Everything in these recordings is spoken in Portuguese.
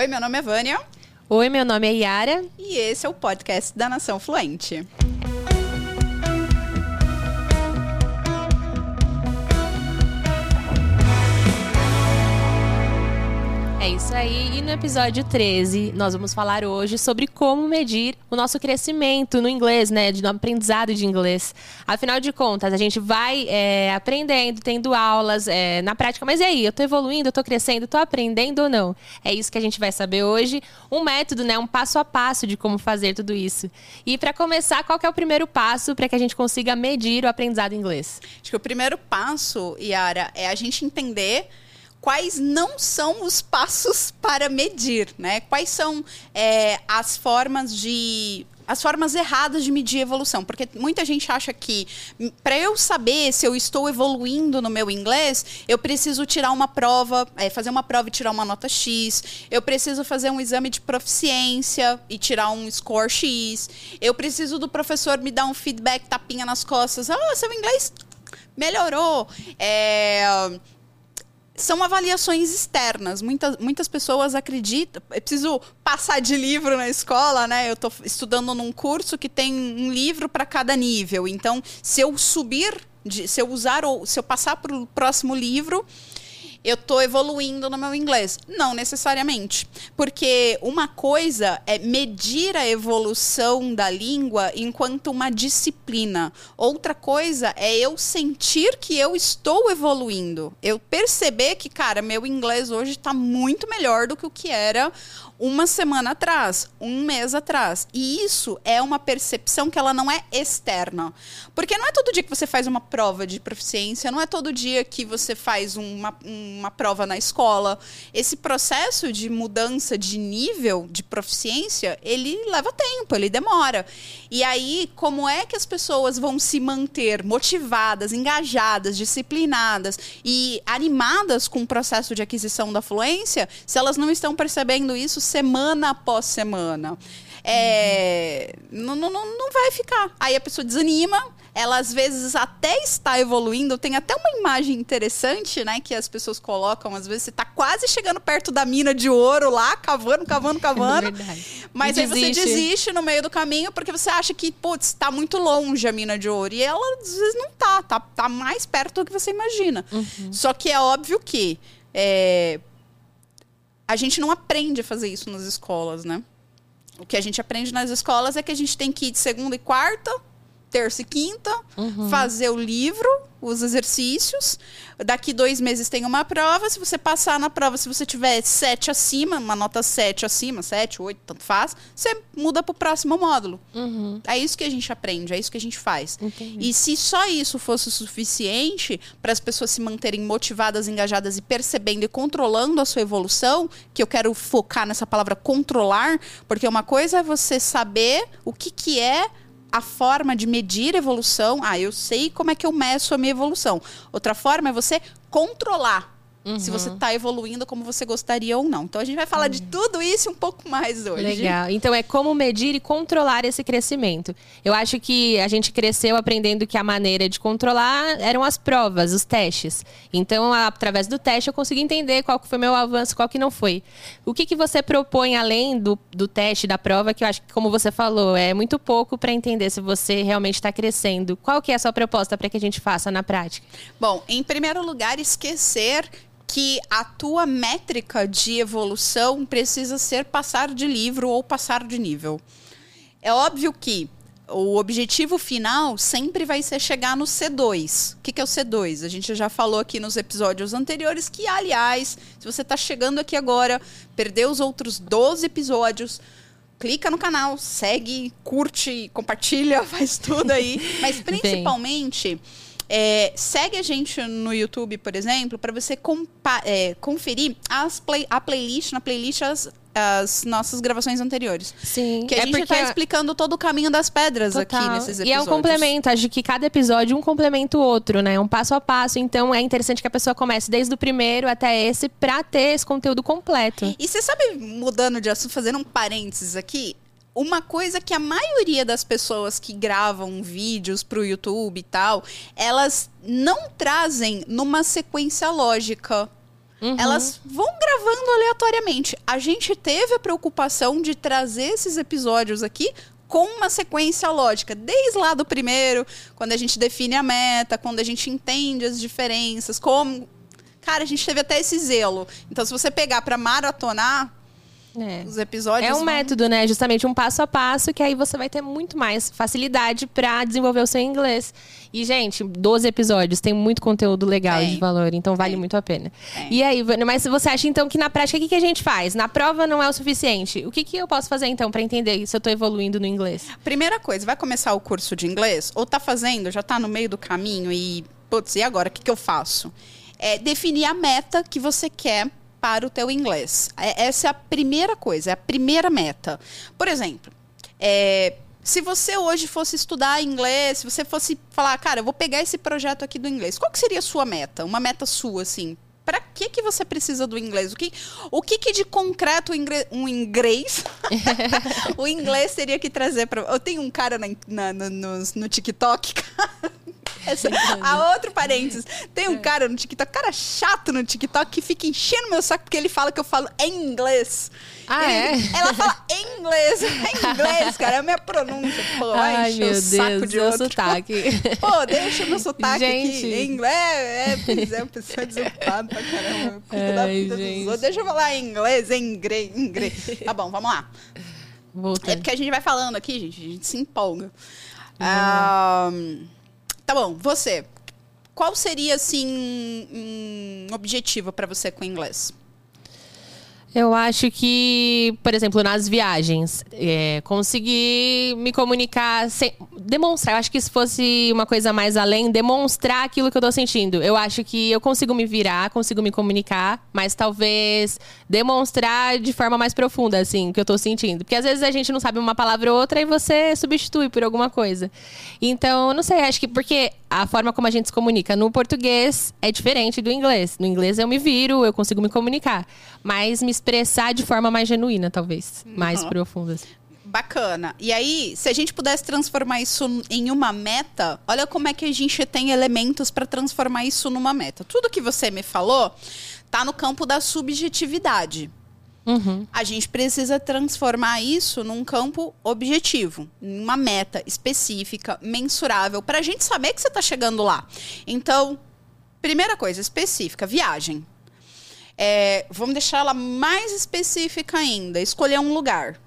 Oi, meu nome é Vânia. Oi, meu nome é Yara. E esse é o podcast da Nação Fluente. Isso aí. E no episódio 13, nós vamos falar hoje sobre como medir o nosso crescimento no inglês, né? No aprendizado de inglês. Afinal de contas, a gente vai é, aprendendo, tendo aulas é, na prática. Mas e aí? Eu tô evoluindo, eu tô crescendo, tô aprendendo ou não? É isso que a gente vai saber hoje. Um método, né? Um passo a passo de como fazer tudo isso. E para começar, qual é o primeiro passo para que a gente consiga medir o aprendizado em inglês? Acho que o primeiro passo, Yara, é a gente entender quais não são os passos para medir, né? Quais são é, as formas de as formas erradas de medir evolução, porque muita gente acha que para eu saber se eu estou evoluindo no meu inglês, eu preciso tirar uma prova, é, fazer uma prova e tirar uma nota X, eu preciso fazer um exame de proficiência e tirar um score X, eu preciso do professor me dar um feedback tapinha nas costas, ah, oh, seu inglês melhorou, é, são avaliações externas. Muitas, muitas pessoas acreditam. Eu preciso passar de livro na escola, né? Eu estou estudando num curso que tem um livro para cada nível. Então, se eu subir, de, se eu usar ou se eu passar para o próximo livro, eu estou evoluindo no meu inglês. Não necessariamente. Porque uma coisa é medir a evolução da língua enquanto uma disciplina. Outra coisa é eu sentir que eu estou evoluindo. Eu perceber que, cara, meu inglês hoje está muito melhor do que o que era uma semana atrás, um mês atrás. E isso é uma percepção que ela não é externa. Porque não é todo dia que você faz uma prova de proficiência, não é todo dia que você faz uma, uma prova na escola. Esse processo de mudança de nível de proficiência, ele leva tempo, ele demora. E aí, como é que as pessoas vão se manter motivadas, engajadas, disciplinadas e animadas com o processo de aquisição da fluência se elas não estão percebendo isso semana após semana. É, uhum. não, não, não vai ficar. Aí a pessoa desanima, ela às vezes até está evoluindo. Tem até uma imagem interessante, né? Que as pessoas colocam. Às vezes você está quase chegando perto da mina de ouro lá, cavando, cavando, cavando. É mas e aí desiste. você desiste no meio do caminho porque você acha que, putz, está muito longe a mina de ouro. E ela às vezes não tá. Tá, tá mais perto do que você imagina. Uhum. Só que é óbvio que. É, a gente não aprende a fazer isso nas escolas, né? O que a gente aprende nas escolas é que a gente tem que ir de segunda e quarta, terça e quinta, uhum. fazer o livro, os exercícios. Daqui dois meses tem uma prova. Se você passar na prova, se você tiver sete acima, uma nota sete acima, sete, oito, tanto faz, você muda para o próximo módulo. Uhum. É isso que a gente aprende, é isso que a gente faz. Entendi. E se só isso fosse o suficiente para as pessoas se manterem motivadas, engajadas e percebendo e controlando a sua evolução, que eu quero focar nessa palavra controlar, porque uma coisa é você saber o que, que é a forma de medir evolução. Ah, eu sei como é que eu meço a minha evolução. Outra forma é você controlar Uhum. Se você está evoluindo como você gostaria ou não. Então a gente vai falar uhum. de tudo isso um pouco mais hoje. Legal. Então é como medir e controlar esse crescimento. Eu acho que a gente cresceu aprendendo que a maneira de controlar eram as provas, os testes. Então, através do teste, eu consegui entender qual foi meu avanço, qual que não foi. O que, que você propõe além do, do teste, da prova, que eu acho que, como você falou, é muito pouco para entender se você realmente está crescendo. Qual que é a sua proposta para que a gente faça na prática? Bom, em primeiro lugar, esquecer que a tua métrica de evolução precisa ser passar de livro ou passar de nível. É óbvio que o objetivo final sempre vai ser chegar no C2. O que, que é o C2? A gente já falou aqui nos episódios anteriores que, aliás, se você está chegando aqui agora, perdeu os outros 12 episódios, clica no canal, segue, curte, compartilha, faz tudo aí. Mas principalmente. Bem é, segue a gente no YouTube, por exemplo, para você é, conferir as play a playlist, na playlist as, as nossas gravações anteriores. Sim. Que a é gente está explicando todo o caminho das pedras Total. aqui nesses episódios. E é um complemento, acho que cada episódio um complementa o outro, né? Um passo a passo. Então é interessante que a pessoa comece desde o primeiro até esse para ter esse conteúdo completo. E você sabe, mudando de assunto, fazendo um parênteses aqui, uma coisa que a maioria das pessoas que gravam vídeos para o YouTube e tal, elas não trazem numa sequência lógica. Uhum. Elas vão gravando aleatoriamente. A gente teve a preocupação de trazer esses episódios aqui com uma sequência lógica, desde lá do primeiro, quando a gente define a meta, quando a gente entende as diferenças, como. Cara, a gente teve até esse zelo. Então, se você pegar para maratonar, é. Os episódios. É um vão... método, né? Justamente um passo a passo que aí você vai ter muito mais facilidade para desenvolver o seu inglês. E, gente, 12 episódios, tem muito conteúdo legal de valor, então vale muito a pena. E aí, mas você acha então que na prática o que, que a gente faz? Na prova não é o suficiente. O que, que eu posso fazer então para entender se eu tô evoluindo no inglês? Primeira coisa, vai começar o curso de inglês? Ou tá fazendo, já tá no meio do caminho e, putz, e agora? O que, que eu faço? É definir a meta que você quer para o teu inglês. É, essa é a primeira coisa, é a primeira meta. Por exemplo, é, se você hoje fosse estudar inglês, se você fosse falar, cara, eu vou pegar esse projeto aqui do inglês, qual que seria a sua meta? Uma meta sua, assim, para que que você precisa do inglês? O que, o que, que de concreto um inglês o inglês teria que trazer para? Eu tenho um cara na, na, no, no, no TikTok, cara, essa, a outro parênteses. Tem um é. cara no TikTok, cara chato no TikTok, que fica enchendo meu saco porque ele fala que eu falo em inglês. Ah, é? Ela fala em inglês. Em inglês, cara. É a minha pronúncia. Pô, Ai, meu o saco Deus, de outro. sotaque. Pô, deixa meu sotaque gente. aqui. Em inglês. É, pois é, pessoa desocupada pra caramba. Cuida da vida dos outros. Deixa eu falar em inglês, em inglês, em inglês. Tá bom, vamos lá. Voltando. É porque a gente vai falando aqui, gente. A gente se empolga. Uhum. Um, Tá bom, você. Qual seria, assim, um objetivo para você com o inglês? Eu acho que, por exemplo, nas viagens, é, conseguir me comunicar, sem, demonstrar. Eu acho que se fosse uma coisa mais além, demonstrar aquilo que eu tô sentindo. Eu acho que eu consigo me virar, consigo me comunicar, mas talvez demonstrar de forma mais profunda, assim, o que eu tô sentindo. Porque às vezes a gente não sabe uma palavra ou outra e você substitui por alguma coisa. Então, não sei, acho que porque a forma como a gente se comunica no português é diferente do inglês. No inglês eu me viro, eu consigo me comunicar. Mas me expressar de forma mais genuína, talvez. Uhum. Mais profunda. Assim. Bacana. E aí, se a gente pudesse transformar isso em uma meta, olha como é que a gente tem elementos para transformar isso numa meta. Tudo que você me falou tá no campo da subjetividade. Uhum. A gente precisa transformar isso num campo objetivo, numa meta específica, mensurável, para a gente saber que você está chegando lá. Então, primeira coisa específica, viagem. É, vamos deixar ela mais específica ainda. Escolher um lugar.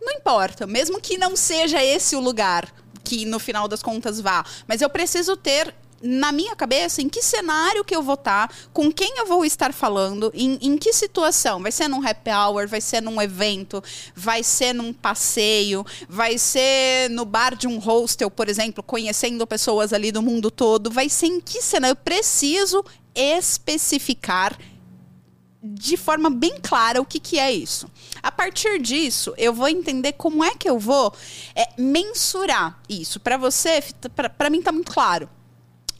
Não importa, mesmo que não seja esse o lugar que no final das contas vá, mas eu preciso ter na minha cabeça, em que cenário que eu vou estar, tá, com quem eu vou estar falando, em, em que situação. Vai ser num happy hour, vai ser num evento, vai ser num passeio, vai ser no bar de um hostel, por exemplo, conhecendo pessoas ali do mundo todo. Vai ser em que cenário? Eu preciso especificar de forma bem clara o que, que é isso. A partir disso, eu vou entender como é que eu vou é, mensurar isso. Para você, para mim está muito claro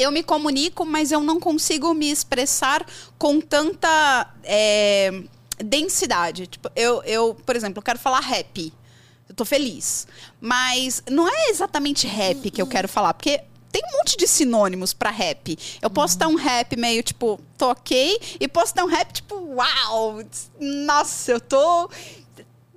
eu me comunico, mas eu não consigo me expressar com tanta é, densidade. Tipo, eu, eu, por exemplo, eu quero falar rap. Eu tô feliz. Mas não é exatamente rap que eu quero falar, porque tem um monte de sinônimos para rap. Eu posso dar um rap meio tipo, ok, e posso dar um rap tipo, uau, nossa, eu tô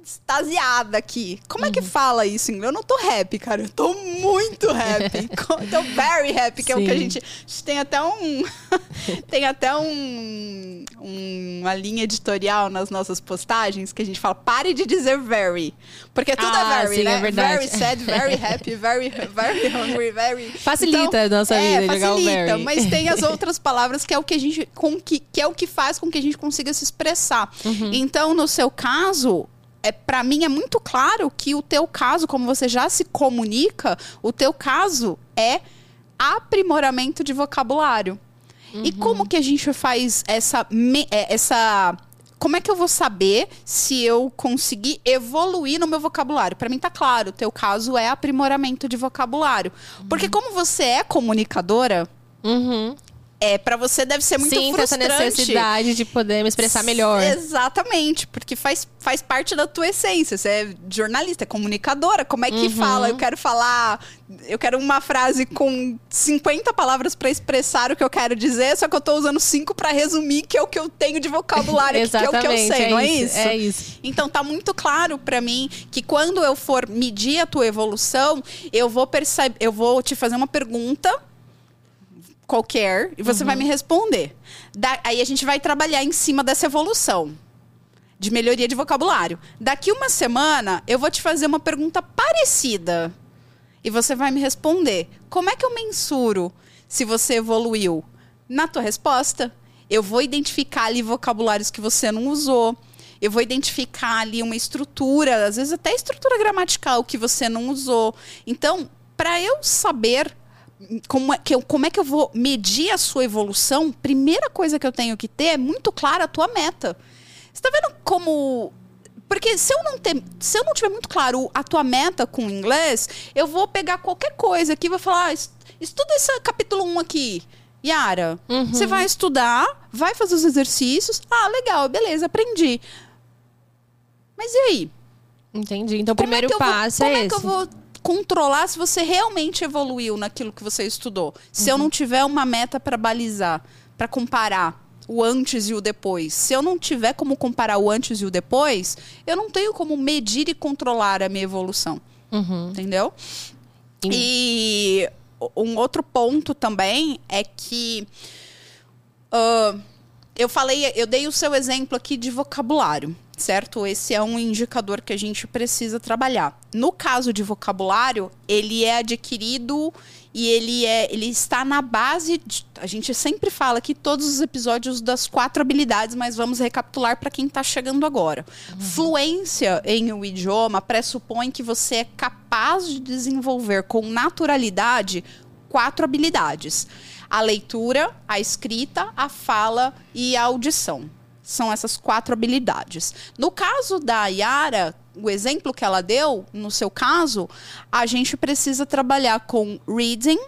extasiada aqui. Como uhum. é que uhum. fala isso em inglês? Eu não tô happy, cara. Eu tô muito happy. tô very happy, que Sim. é o que a gente, a gente tem até um tem até um, um, uma linha editorial nas nossas postagens que a gente fala pare de dizer very, porque tudo é ah, é very, sim, né? É verdade. Very sad, very happy, very very hungry, very facilita então, a nossa vida é, facilita, o very. mas tem as outras palavras que é o que a gente com que, que é o que faz com que a gente consiga se expressar. Uhum. Então, no seu caso, é para mim é muito claro que o teu caso, como você já se comunica, o teu caso é aprimoramento de vocabulário. Uhum. E como que a gente faz essa é, essa como é que eu vou saber se eu consegui evoluir no meu vocabulário? Para mim tá claro, o teu caso é aprimoramento de vocabulário. Uhum. Porque como você é comunicadora, uhum é para você deve ser muito essa frustrante. necessidade de poder me expressar melhor. Exatamente, porque faz, faz parte da tua essência. Você é jornalista, é comunicadora. Como é que Uhum. fala? Eu quero falar. Eu quero uma frase com 50 palavras para expressar o que eu quero dizer, só que eu tô usando cinco para resumir, que é o que eu tenho de vocabulário, que é o que eu sei, é não é isso, isso? é isso. Então tá muito claro pra mim que quando eu for medir a tua evolução, eu vou perceber, eu vou te fazer uma pergunta qualquer e você vai me responder. Da- aí a gente vai trabalhar em cima dessa evolução de melhoria de vocabulário. Daqui uma semana eu vou te fazer uma pergunta parecida e você vai me responder. Como é que eu mensuro se você evoluiu? Na tua resposta, eu vou identificar ali vocabulários que você não usou. Eu vou identificar ali uma estrutura, às vezes até estrutura gramatical que você não usou. Então, para eu saber como é, que eu, como é que eu vou medir a sua evolução, primeira coisa que eu tenho que ter é muito clara a tua meta. Você tá vendo como. Porque se eu não ter, se eu não tiver muito claro a tua meta com o inglês, eu vou pegar qualquer coisa aqui e vou falar, ah, es- estuda esse capítulo 1 aqui. Yara, você vai estudar, vai fazer os exercícios. Ah, legal, beleza, aprendi. Mas e aí? Entendi. Então, o Como primeiro é eu vou- passo como é é esse. que eu vou controlar se você realmente evoluiu naquilo que você estudou? Se eu não tiver uma meta para balizar, para comparar o antes e o depois. Se eu não tiver como comparar o antes e o depois, eu não tenho como medir e controlar a minha evolução. Uhum. Entendeu? Sim. E um outro ponto também é que ah, eu falei, eu dei o seu exemplo aqui de vocabulário, certo? Esse é um indicador que a gente precisa trabalhar. No caso de vocabulário, ele é adquirido e ele é, ele está na base. De, a gente sempre fala aqui todos os episódios das quatro habilidades, mas vamos recapitular para quem está chegando agora. Fluência em um idioma pressupõe que você é capaz de desenvolver com naturalidade quatro habilidades: a leitura, a escrita, a fala e a audição. São essas quatro habilidades. No caso da Yara, o exemplo que ela deu, no seu caso, a gente precisa trabalhar com reading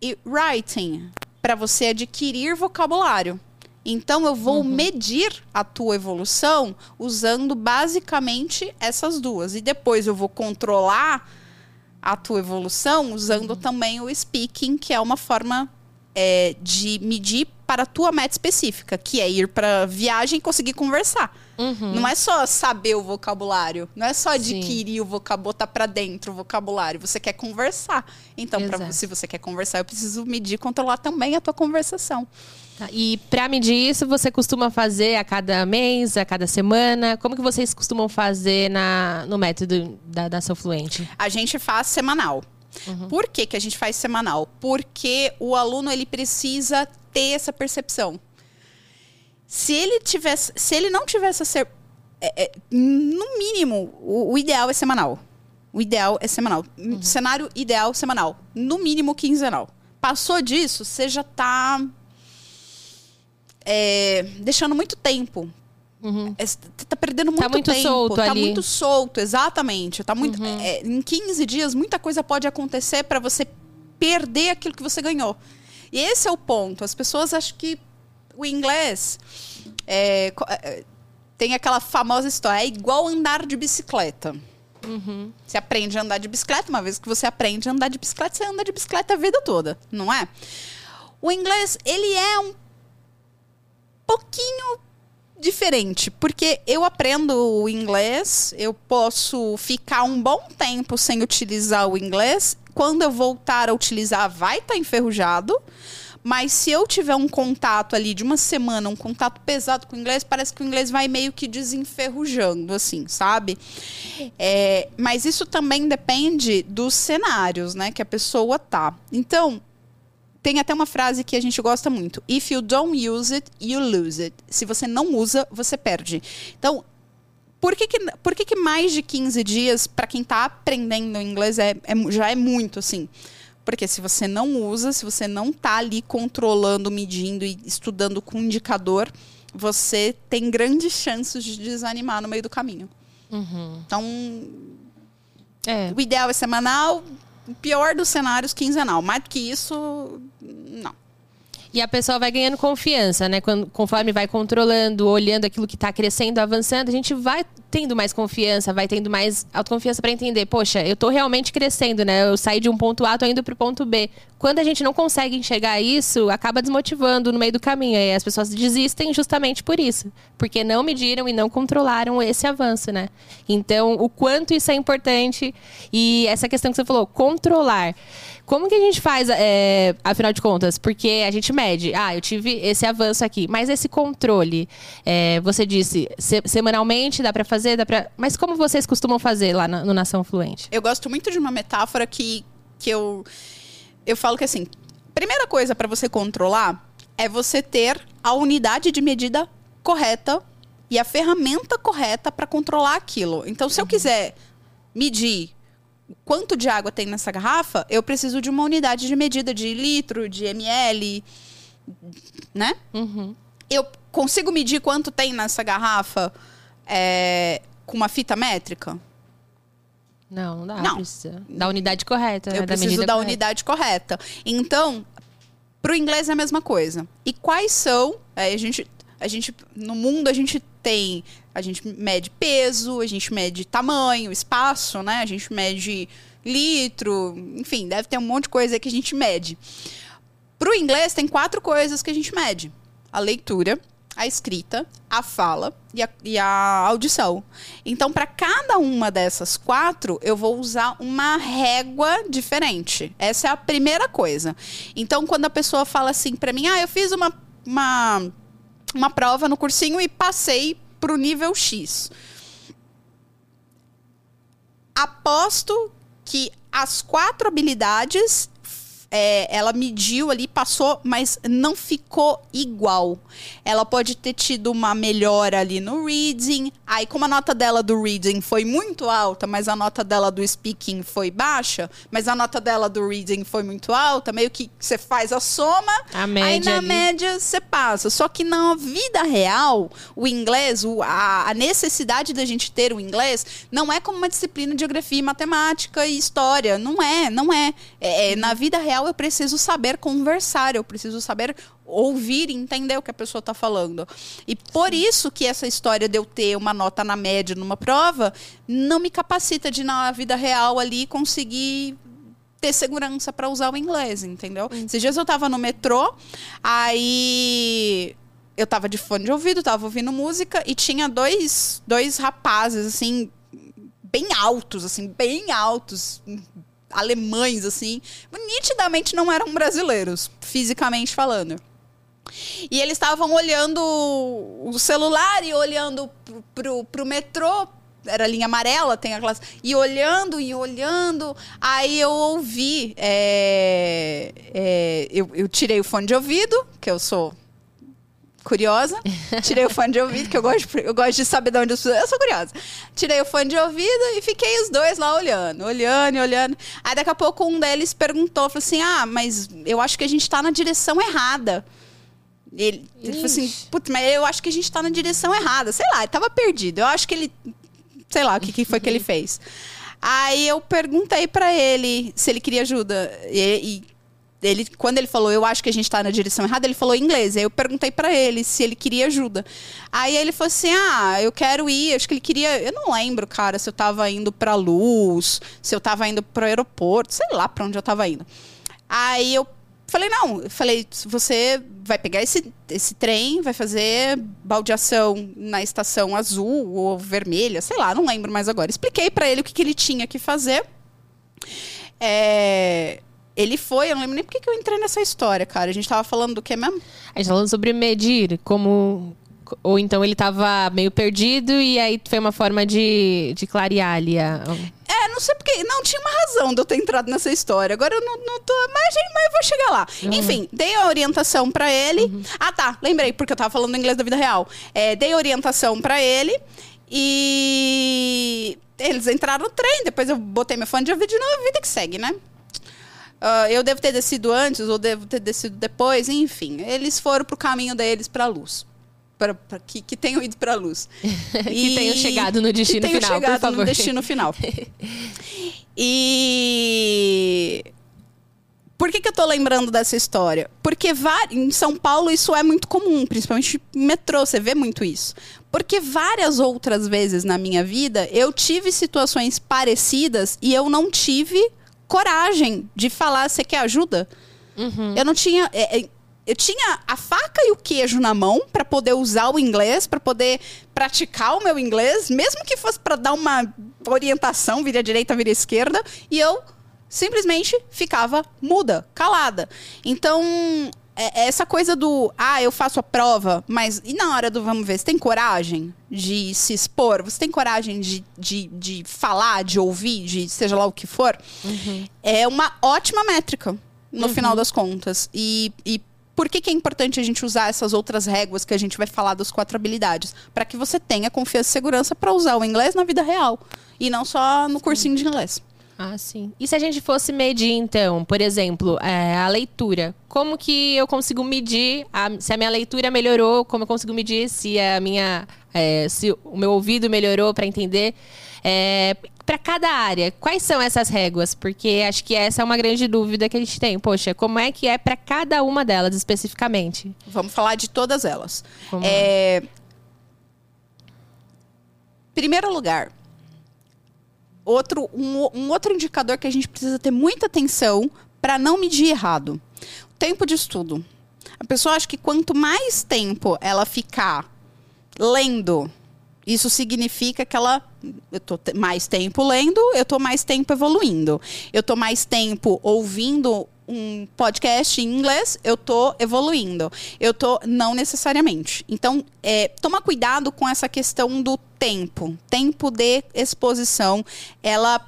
e writing para você adquirir vocabulário. Então eu vou medir a tua evolução usando basicamente essas duas e depois eu vou controlar a tua evolução usando também o speaking, que é uma forma é, de medir para a tua meta específica, que é ir para viagem e conseguir conversar. Não é só saber o vocabulário, não é só adquirir o vocabulário, botar para dentro o vocabulário. Você quer conversar. Então, pra, se você quer conversar, eu preciso medir e controlar também a tua conversação. Tá, E pra medir isso, você costuma fazer a cada mês, a cada semana? Como que vocês costumam fazer na, no método da, da Seu Fluente? A gente faz semanal. Por que, que a gente faz semanal? Porque o aluno ele precisa ter essa percepção. Se ele tivesse, se ele não tivesse essa, é, é, no mínimo, o, o ideal é semanal. O ideal é semanal. Cenário ideal semanal. No mínimo quinzenal. Passou disso, você já tá é, deixando muito tempo. É, você tá perdendo muito, Tá muito tempo. solto tá ali. muito solto, exatamente. Tá muito, é, em 15 dias, muita coisa pode acontecer para você perder aquilo que você ganhou. E esse é o ponto. As pessoas acham que o inglês é, é, tem aquela famosa história, é igual andar de bicicleta. Você aprende a andar de bicicleta, uma vez que você aprende a andar de bicicleta, você anda de bicicleta a vida toda, não é? O inglês, ele é um pouquinho diferente, porque eu aprendo o inglês, eu posso ficar um bom tempo sem utilizar o inglês. Quando eu voltar a utilizar, vai estar enferrujado. Mas se eu tiver um contato ali de uma semana, um contato pesado com o inglês, parece que o inglês vai meio que desenferrujando, assim, sabe? É, mas isso também depende dos cenários, né, que a pessoa tá. Então, tem até uma frase que a gente gosta muito. If you don't use it, you lose it. Se você não usa, você perde. Então, por que, que, por que, que mais de 15 dias, para quem está aprendendo inglês, é, é- já é muito assim? Porque se você não usa, se você não tá ali controlando, medindo e estudando com indicador, você tem grandes chances de desanimar no meio do caminho. Então, É. o ideal é semanal, o pior dos cenários, quinzenal. Mais do que isso, não. E a pessoa vai ganhando confiança, né? Quando, conforme vai controlando, olhando aquilo que está crescendo, avançando, a gente vai tendo mais confiança, vai tendo mais autoconfiança para entender, poxa, eu estou realmente crescendo, né? Eu saí de um ponto A, tô indo para o ponto B. Quando a gente não consegue enxergar isso, acaba desmotivando no meio do caminho. E as pessoas desistem justamente por isso. Porque não mediram e não controlaram esse avanço, né? Então, o quanto isso é importante. E essa questão que você falou, controlar. Como que a gente faz, é, afinal de contas? Porque a gente mede, ah, eu tive esse avanço aqui, mas esse controle, é, você disse, se, semanalmente dá para fazer, dá pra... mas como vocês costumam fazer lá no, no Nação Fluente? Eu gosto muito de uma metáfora que, que eu, eu falo que assim, primeira coisa para você controlar é você ter a unidade de medida correta e a ferramenta correta para controlar aquilo. Então, se eu quiser medir quanto de água tem nessa garrafa, eu preciso de uma unidade de medida de litro, de ml, né? Uhum. Eu consigo medir quanto tem nessa garrafa é, com uma fita métrica? Não, não dá. Não. Precisa da unidade correta. Eu né? da preciso medida da correta. unidade correta. Então, para o inglês é a mesma coisa. E quais são? é, a gente, a gente, no mundo a gente tem, a gente mede peso, a gente mede tamanho, espaço, né? A gente mede litro, enfim, deve ter um monte de coisa aí que a gente mede. Para o inglês tem quatro coisas que a gente mede: a leitura, a escrita, a fala e a, e a audição. Então, para cada uma dessas quatro, eu vou usar uma régua diferente. Essa é a primeira coisa. Então, quando a pessoa fala assim para mim, ah, eu fiz uma, uma, uma prova no cursinho e passei pro nível X. Aposto que as quatro habilidades é, ela mediu ali, passou, mas não ficou igual. Ela pode ter tido uma melhora ali no reading. Aí, como a nota dela do reading foi muito alta, mas a nota dela do speaking foi baixa, mas a nota dela do reading foi muito alta, meio que você faz a soma, A aí média na ali. média você passa. Só que na vida real, o inglês, o- a, a necessidade da gente ter o inglês, não é como uma disciplina de geografia, matemática e história. Não é, não é. É, é, na vida real, eu preciso saber conversar, eu preciso saber ouvir e entender o que a pessoa está falando. E por isso que essa história de eu ter uma nota na média numa prova não me capacita de, na vida real, ali, conseguir ter segurança para usar o inglês, entendeu? Esses dias eu tava no metrô, aí eu tava de fone de ouvido, tava ouvindo música e tinha dois, dois rapazes, assim, bem altos, assim, bem altos, alemães, assim, nitidamente não eram brasileiros, fisicamente falando. E eles estavam olhando o celular e olhando pro, pro, pro metrô. Era linha amarela, tem aquelas. E olhando e olhando. Aí eu ouvi. é, é, eu, eu tirei o fone de ouvido, que eu sou curiosa. Tirei o fone de ouvido, que eu gosto, de- eu gosto de saber de onde eu sou. Eu sou curiosa. Tirei o fone de ouvido e fiquei os dois lá olhando, olhando e olhando. Aí daqui a pouco um deles perguntou, falou assim: Ah, mas eu acho que a gente tá na direção errada. Ele, ele falou assim, putz, mas eu acho que a gente tá na direção errada. Sei lá, ele tava perdido. Eu acho que ele. Sei lá o que, que foi que ele fez. Aí eu perguntei pra ele se ele queria ajuda. E, e ele, quando ele falou, eu acho que a gente tá na direção errada, ele falou em inglês. Aí eu perguntei pra ele se ele queria ajuda. Aí ele falou assim: ah, eu quero ir. Acho que ele queria. Eu não lembro, cara, se eu tava indo pra luz, se eu tava indo pro aeroporto, sei lá pra onde eu tava indo. Aí eu falei, não, eu falei, você vai pegar esse, esse trem, vai fazer baldeação na estação azul ou vermelha, sei lá, não lembro mais agora. Expliquei pra ele o que, que ele tinha que fazer. É, ele foi, eu não lembro nem porque que eu entrei nessa história, cara. A gente tava falando do que mesmo? A gente tá falando sobre medir, como. Ou então ele tava meio perdido e aí foi uma forma de, de clarear ali a. É, não sei porque. Não, tinha uma razão de eu ter entrado nessa história. Agora eu não, não tô. Mas, mas eu vou chegar lá. Enfim, dei a orientação pra ele. Ah, tá. Lembrei, porque eu tava falando inglês da vida real. É, dei a orientação pra ele. E. Eles entraram no trem. Depois eu botei meu fone de ouvido de novo. Vida que segue, né? Ah, eu devo ter descido antes, ou devo ter descido depois, enfim. Eles foram pro caminho deles pra luz. Pra, pra- que, que tenham ido pra luz. Que tenham chegado no destino que tenham final, por chegado favor. no destino final. e Por que, que eu tô lembrando dessa história? Porque em São Paulo isso é muito comum, principalmente metrô, você vê muito isso. Porque várias outras vezes na minha vida eu tive situações parecidas e eu não tive coragem de falar: você quer ajuda? Uhum. Eu não tinha. É, é, eu tinha a faca e o queijo na mão para poder usar o inglês, para poder praticar o meu inglês, mesmo que fosse para dar uma orientação, vira direita, vira esquerda, e eu simplesmente ficava muda, calada. Então, é, é essa coisa do, ah, eu faço a prova, mas e na hora do vamos ver, você tem coragem de se expor? Você tem coragem de, de, de falar, de ouvir, de seja lá o que for? Uhum. É uma ótima métrica, no uhum. final das contas. E, e por que, que, é importante a gente usar essas outras réguas que a gente vai falar das quatro habilidades? Para que você tenha confiança e segurança para usar o inglês na vida real. E não só no cursinho de inglês. Ah, sim. E se a gente fosse medir, então, por exemplo, é, a leitura? Como que eu consigo medir a, se a minha leitura melhorou? Como eu consigo medir se a minha. É, se o meu ouvido melhorou para entender? É, para cada área, quais são essas réguas? Porque acho que essa é uma grande dúvida que a gente tem. Poxa, como é que é para cada uma delas especificamente? Vamos falar de todas elas. É... Primeiro lugar, outro, um, um outro indicador que a gente precisa ter muita atenção para não medir errado. O tempo de estudo. A pessoa acha que quanto mais tempo ela ficar lendo isso significa que ela eu tô mais tempo lendo, eu tô mais tempo evoluindo. Eu tô mais tempo ouvindo um podcast em inglês, eu tô evoluindo. Eu tô não necessariamente. Então, é, toma cuidado com essa questão do tempo. Tempo de exposição, ela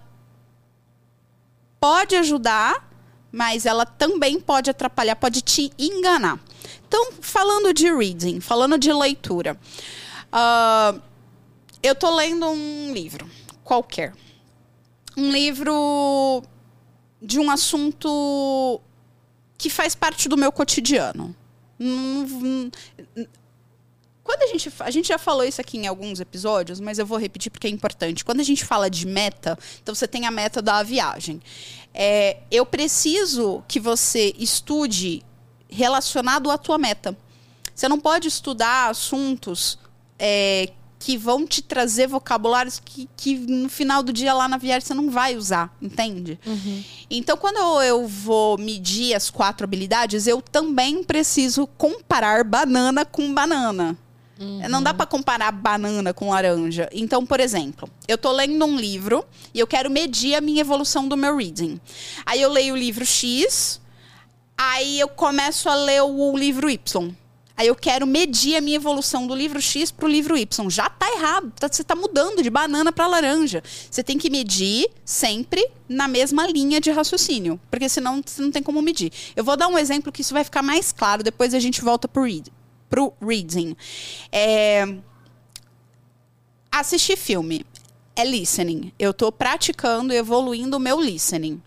pode ajudar, mas ela também pode atrapalhar, pode te enganar. Então, falando de reading, falando de leitura, uh, eu tô lendo um livro qualquer. Um livro de um assunto que faz parte do meu cotidiano. Quando a gente. A gente já falou isso aqui em alguns episódios, mas eu vou repetir porque é importante. Quando a gente fala de meta, então você tem a meta da viagem. É, eu preciso que você estude relacionado à tua meta. Você não pode estudar assuntos é, que vão te trazer vocabulários que, que no final do dia lá na viagem você não vai usar, entende? Uhum. Então, quando eu, vou medir as quatro habilidades, eu também preciso comparar banana com banana. Uhum. Não dá para comparar banana com laranja. Então, por exemplo, eu tô lendo um livro e eu quero medir a minha evolução do meu reading. Aí eu leio o livro X, aí eu começo a ler o livro Y. Aí eu quero medir a minha evolução do livro X para o livro Y. Já tá errado. Tá, você está mudando de banana para laranja. Você tem que medir sempre na mesma linha de raciocínio. Porque senão você não tem como medir. Eu vou dar um exemplo que isso vai ficar mais claro. Depois a gente volta para o read, reading. É... Assistir filme é listening. Eu estou praticando evoluindo o meu listening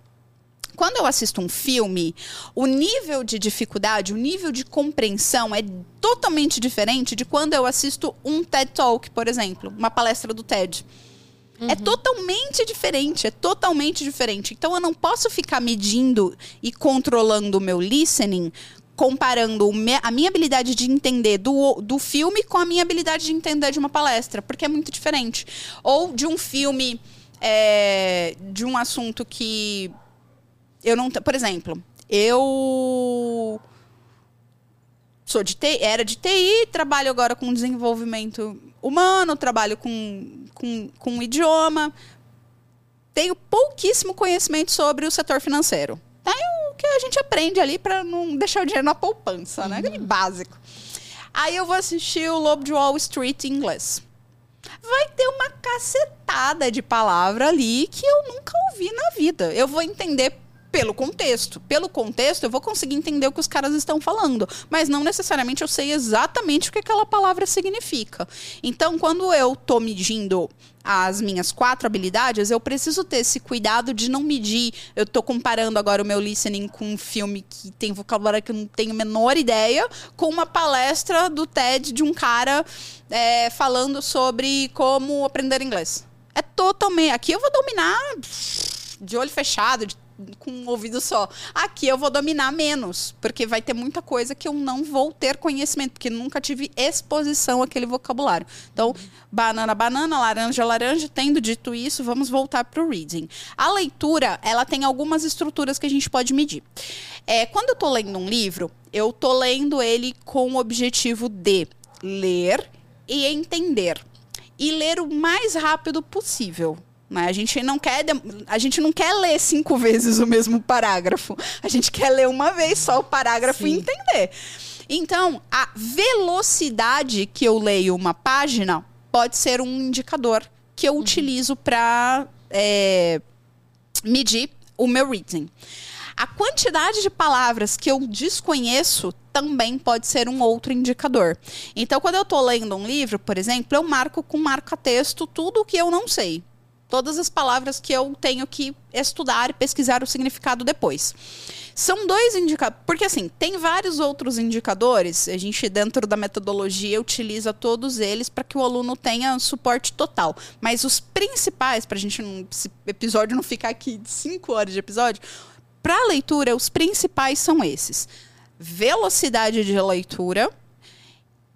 quando eu assisto um filme, o nível de dificuldade, o nível de compreensão é totalmente diferente de quando eu assisto um TED Talk, por exemplo, uma palestra do TED. É uhum. É totalmente diferente, é totalmente diferente. Então eu não posso ficar medindo e controlando o meu listening comparando a minha habilidade de entender do, do filme com a minha habilidade de entender de uma palestra, porque é muito diferente. Ou de um filme é, de um assunto que eu não. Por exemplo, eu sou de TI, era de TI, trabalho agora com desenvolvimento humano, trabalho com, com, com idioma. Tenho pouquíssimo conhecimento sobre o setor financeiro. Tem o que a gente aprende ali para não deixar o dinheiro na poupança, uhum. né? Aquele uhum. básico. Aí eu vou assistir o Lobo de Wall Street em inglês. Vai ter uma cacetada de palavra ali que eu nunca ouvi na vida. Eu vou entender pelo contexto. Pelo contexto, eu vou conseguir entender o que os caras estão falando, mas não necessariamente eu sei exatamente o que aquela palavra significa. Então, quando eu tô medindo as minhas quatro habilidades, eu preciso ter esse cuidado de não medir. Eu tô comparando agora o meu listening com um filme que tem vocabulário que eu não tenho a menor ideia, com uma palestra do TED de um cara é, falando sobre como aprender inglês. É totalmente. Aqui eu vou dominar de olho fechado, de com um ouvido só. Aqui eu vou dominar menos, porque vai ter muita coisa que eu não vou ter conhecimento, porque nunca tive exposição àquele vocabulário. Então, banana, banana, laranja, laranja. Tendo dito isso, vamos voltar para o reading. A leitura, ela tem algumas estruturas que a gente pode medir. É, quando eu estou lendo um livro, eu estou lendo ele com o objetivo de ler e entender. E ler o mais rápido possível. Né? A, gente não quer, a gente não quer ler cinco vezes o mesmo parágrafo. A gente quer ler uma vez só o parágrafo Sim. e entender. Então, a velocidade que eu leio uma página pode ser um indicador que eu uhum. utilizo para é, medir o meu reading. A quantidade de palavras que eu desconheço também pode ser um outro indicador. Então, quando eu estou lendo um livro, por exemplo, eu marco com marca-texto tudo o que eu não sei. Todas as palavras que eu tenho que estudar e pesquisar o significado depois. São dois indicadores. Porque, assim, tem vários outros indicadores. A gente, dentro da metodologia, utiliza todos eles para que o aluno tenha suporte total. Mas os principais, para a gente, não, esse episódio não ficar aqui cinco horas de episódio, para a leitura, os principais são esses: velocidade de leitura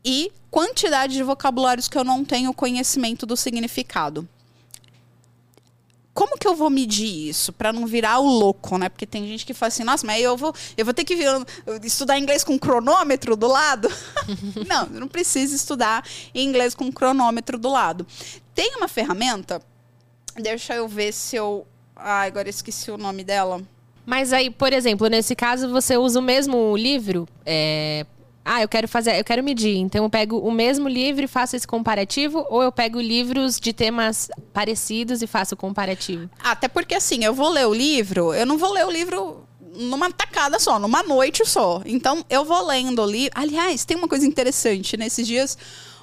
e quantidade de vocabulários que eu não tenho conhecimento do significado. Como que eu vou medir isso para não virar o louco, né? Porque tem gente que fala assim, nossa, mas eu vou, eu vou ter que vir, estudar inglês com cronômetro do lado? não, não precisa estudar inglês com cronômetro do lado. Tem uma ferramenta, deixa eu ver se eu, ah, agora esqueci o nome dela. Mas aí, por exemplo, nesse caso, você usa o mesmo livro? É... Ah, eu quero fazer, eu quero medir. Então eu pego o mesmo livro e faço esse comparativo, ou eu pego livros de temas parecidos e faço o comparativo? Até porque assim, eu vou ler o livro, eu não vou ler o livro numa tacada só, numa noite só. Então eu vou lendo ali. Aliás, tem uma coisa interessante. Nesses dias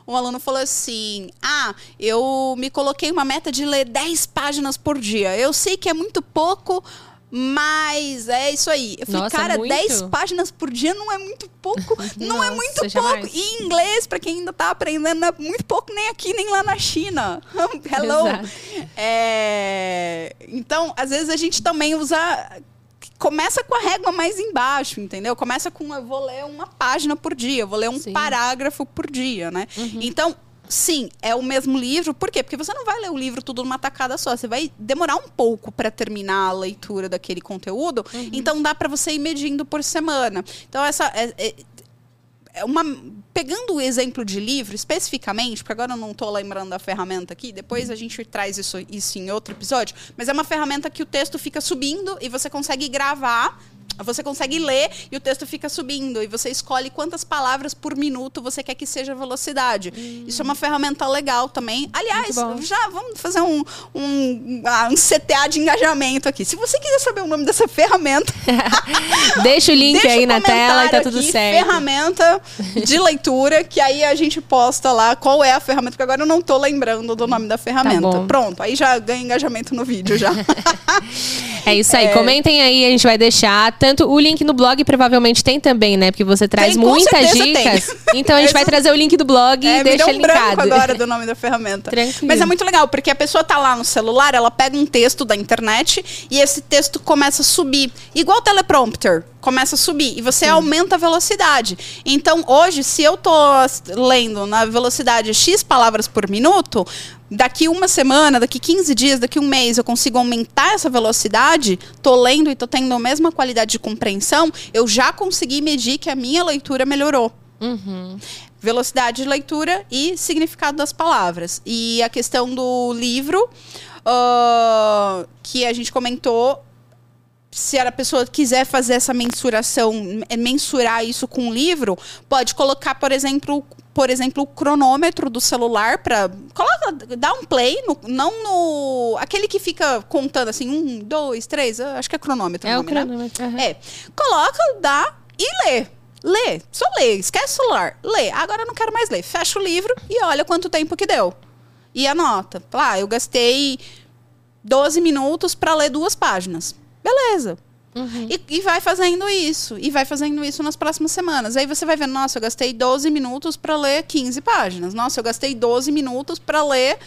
um aluno falou assim: Ah, eu me coloquei uma meta de ler 10 páginas por dia. Eu sei que é muito pouco, mas é isso aí. Eu falei, Nossa, cara, muito? 10 páginas por dia não é muito pouco. não é muito pouco. E inglês, para quem ainda tá aprendendo, não é muito pouco nem aqui, nem lá na China. Hello. É... Então, às vezes a gente também usa começa com a régua mais embaixo, entendeu? Começa com eu vou ler uma página por dia, eu vou ler um Sim. parágrafo por dia, né? Uhum. Então, sim, é o mesmo livro. Por quê? Porque você não vai ler o livro tudo numa tacada só. Você vai demorar um pouco para terminar a leitura daquele conteúdo. Uhum. Então dá para você ir medindo por semana. Então essa é, é, é uma pegando o exemplo de livro especificamente, porque agora eu não estou lembrando da ferramenta aqui, depois a gente traz isso, isso em outro episódio, mas é uma ferramenta que o texto fica subindo e você consegue gravar você consegue ler e o texto fica subindo. E você escolhe quantas palavras por minuto você quer que seja a velocidade. Hum. Isso é uma ferramenta legal também. Aliás, já vamos fazer um, um, um CTA de engajamento aqui. Se você quiser saber o nome dessa ferramenta, deixa o link deixa aí na tela e tá tudo aqui, certo. Ferramenta de leitura, que aí a gente posta lá qual é a ferramenta, porque agora eu não tô lembrando do nome da ferramenta. Tá Pronto, aí já ganha engajamento no vídeo já. é isso aí. É... Comentem aí, a gente vai deixar tanto o link no blog provavelmente tem também, né? Porque você traz tem, muitas dicas. Tem. Então a gente vai trazer o link do blog é, e deixa me deu um linkado. agora do nome da ferramenta. Tranquilo. Mas é muito legal, porque a pessoa tá lá no celular, ela pega um texto da internet e esse texto começa a subir. Igual teleprompter começa a subir e você Sim. aumenta a velocidade. Então, hoje, se eu tô lendo na velocidade X palavras por minuto, daqui uma semana, daqui 15 dias, daqui um mês, eu consigo aumentar essa velocidade, tô lendo e tô tendo a mesma qualidade de compreensão, eu já consegui medir que a minha leitura melhorou. Uhum. Velocidade de leitura e significado das palavras. E a questão do livro, uh, que a gente comentou, se a pessoa quiser fazer essa mensuração, mensurar isso com um livro, pode colocar, por exemplo, por exemplo, o cronômetro do celular para coloca, dá um play, no, não no aquele que fica contando assim um, dois, três, acho que é cronômetro. É o, nome, o né? cronômetro. Né? Uhum. É, coloca, dá e lê. Lê, só lê, esquece o celular, lê. Agora eu não quero mais ler. Fecha o livro e olha quanto tempo que deu. E anota. Ah, eu gastei 12 minutos para ler duas páginas. Beleza. Uhum. E, e, vai fazendo isso. E vai fazendo isso nas próximas semanas. Aí você vai ver, nossa, eu gastei 12 minutos para ler 15 páginas. Nossa, eu gastei 12 minutos para ler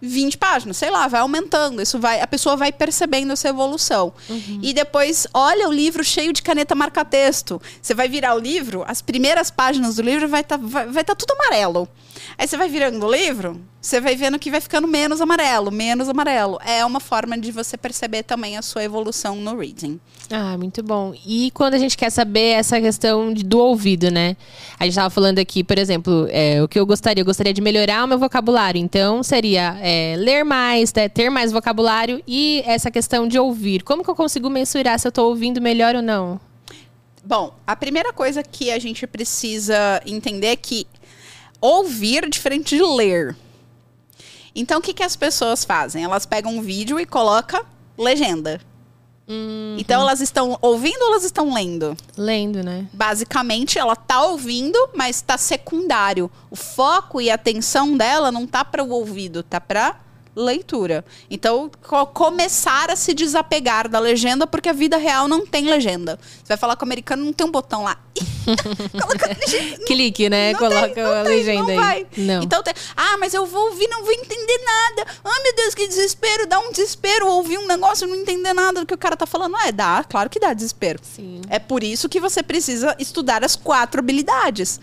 20 páginas, sei lá, vai aumentando. Isso vai, a pessoa vai percebendo essa evolução. Uhum. E depois olha o livro cheio de caneta marca-texto. Você vai virar o livro, as primeiras páginas do livro vai estar tá, vai, vai tá tudo amarelo. Aí você vai virando o livro, você vai vendo que vai ficando menos amarelo, menos amarelo. É uma forma de você perceber também a sua evolução no reading. Ah, muito bom. E quando a gente quer saber essa questão do ouvido, né? A gente estava falando aqui, por exemplo, é, o que eu gostaria, eu gostaria de melhorar o meu vocabulário. Então, seria é, ler mais, né, ter mais vocabulário e essa questão de ouvir. Como que eu consigo mensurar se eu estou ouvindo melhor ou não? Bom, a primeira coisa que a gente precisa entender é que ouvir é diferente de ler. Então, o que, que as pessoas fazem? Elas pegam um vídeo e colocam legenda. Uhum. Então, elas estão ouvindo ou elas estão lendo? Lendo, né? Basicamente, ela tá ouvindo, mas está secundário. O foco e a atenção dela não tá para o ouvido, tá para leitura. Então, co começar a se desapegar da legenda, porque a vida real não tem legenda. Você vai falar com o americano, não tem um botão lá. Coloca legenda. Clique, né? Não Coloca tem, a legenda não aí. Vai. Não. Então, tem, ah, mas eu vou ouvir, não vou entender nada. Ah, meu Deus, que desespero. Dá um desespero ouvir um negócio e não entender nada do que o cara tá falando. Ah, é, dá, claro que dá desespero. Sim. É por isso que você precisa estudar as quatro habilidades.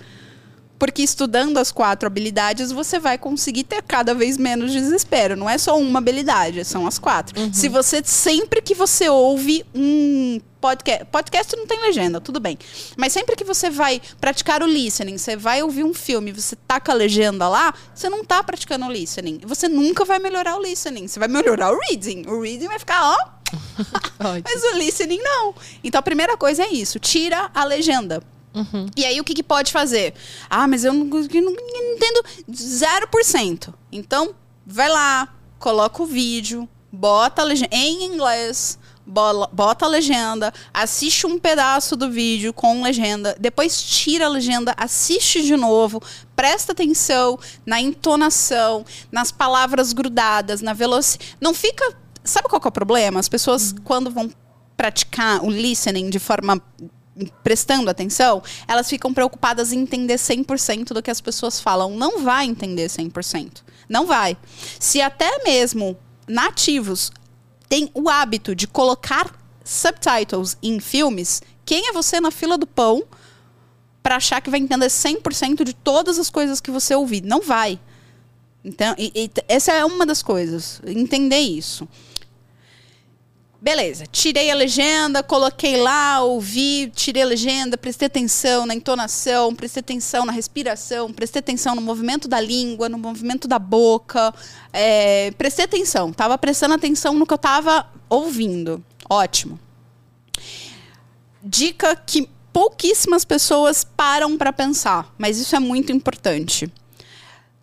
Porque estudando as quatro habilidades, você vai conseguir ter cada vez menos desespero. Não é só uma habilidade, são as quatro. Uhum. Se você, sempre que você ouve um podcast, podcast não tem legenda, tudo bem. Mas sempre que você vai praticar o listening, você vai ouvir um filme, você taca a legenda lá, você não tá praticando o listening. Você nunca vai melhorar o listening. Você vai melhorar o reading. O reading vai ficar, ó. Mas o listening não. Então a primeira coisa é isso: tira a legenda. Uhum. E aí o que, que, pode fazer? Ah, mas eu não, não, não entendo 0%. Então, vai lá, coloca o vídeo, bota a legenda em inglês, bota a legenda, assiste um pedaço do vídeo com legenda, depois tira a legenda, assiste de novo, presta atenção na entonação, nas palavras grudadas, na velocidade. Não fica. Sabe qual é o problema? As pessoas, uhum. quando vão praticar o listening de forma prestando atenção, elas ficam preocupadas em entender 100% do que as pessoas falam. Não vai entender 100%. Não vai. Se até mesmo nativos têm o hábito de colocar subtitles em filmes, quem é você na fila do pão para achar que vai entender 100% de todas as coisas que você ouvir? Não vai. Então, e, e, essa é uma das coisas. Entender isso. Beleza, tirei a legenda, coloquei lá, ouvi, tirei a legenda, prestei atenção na entonação, prestei atenção na respiração, prestei atenção no movimento da língua, no movimento da boca, é, prestei atenção, estava prestando atenção no que eu estava ouvindo. Ótimo. Dica que pouquíssimas pessoas param para pensar, mas isso é muito importante.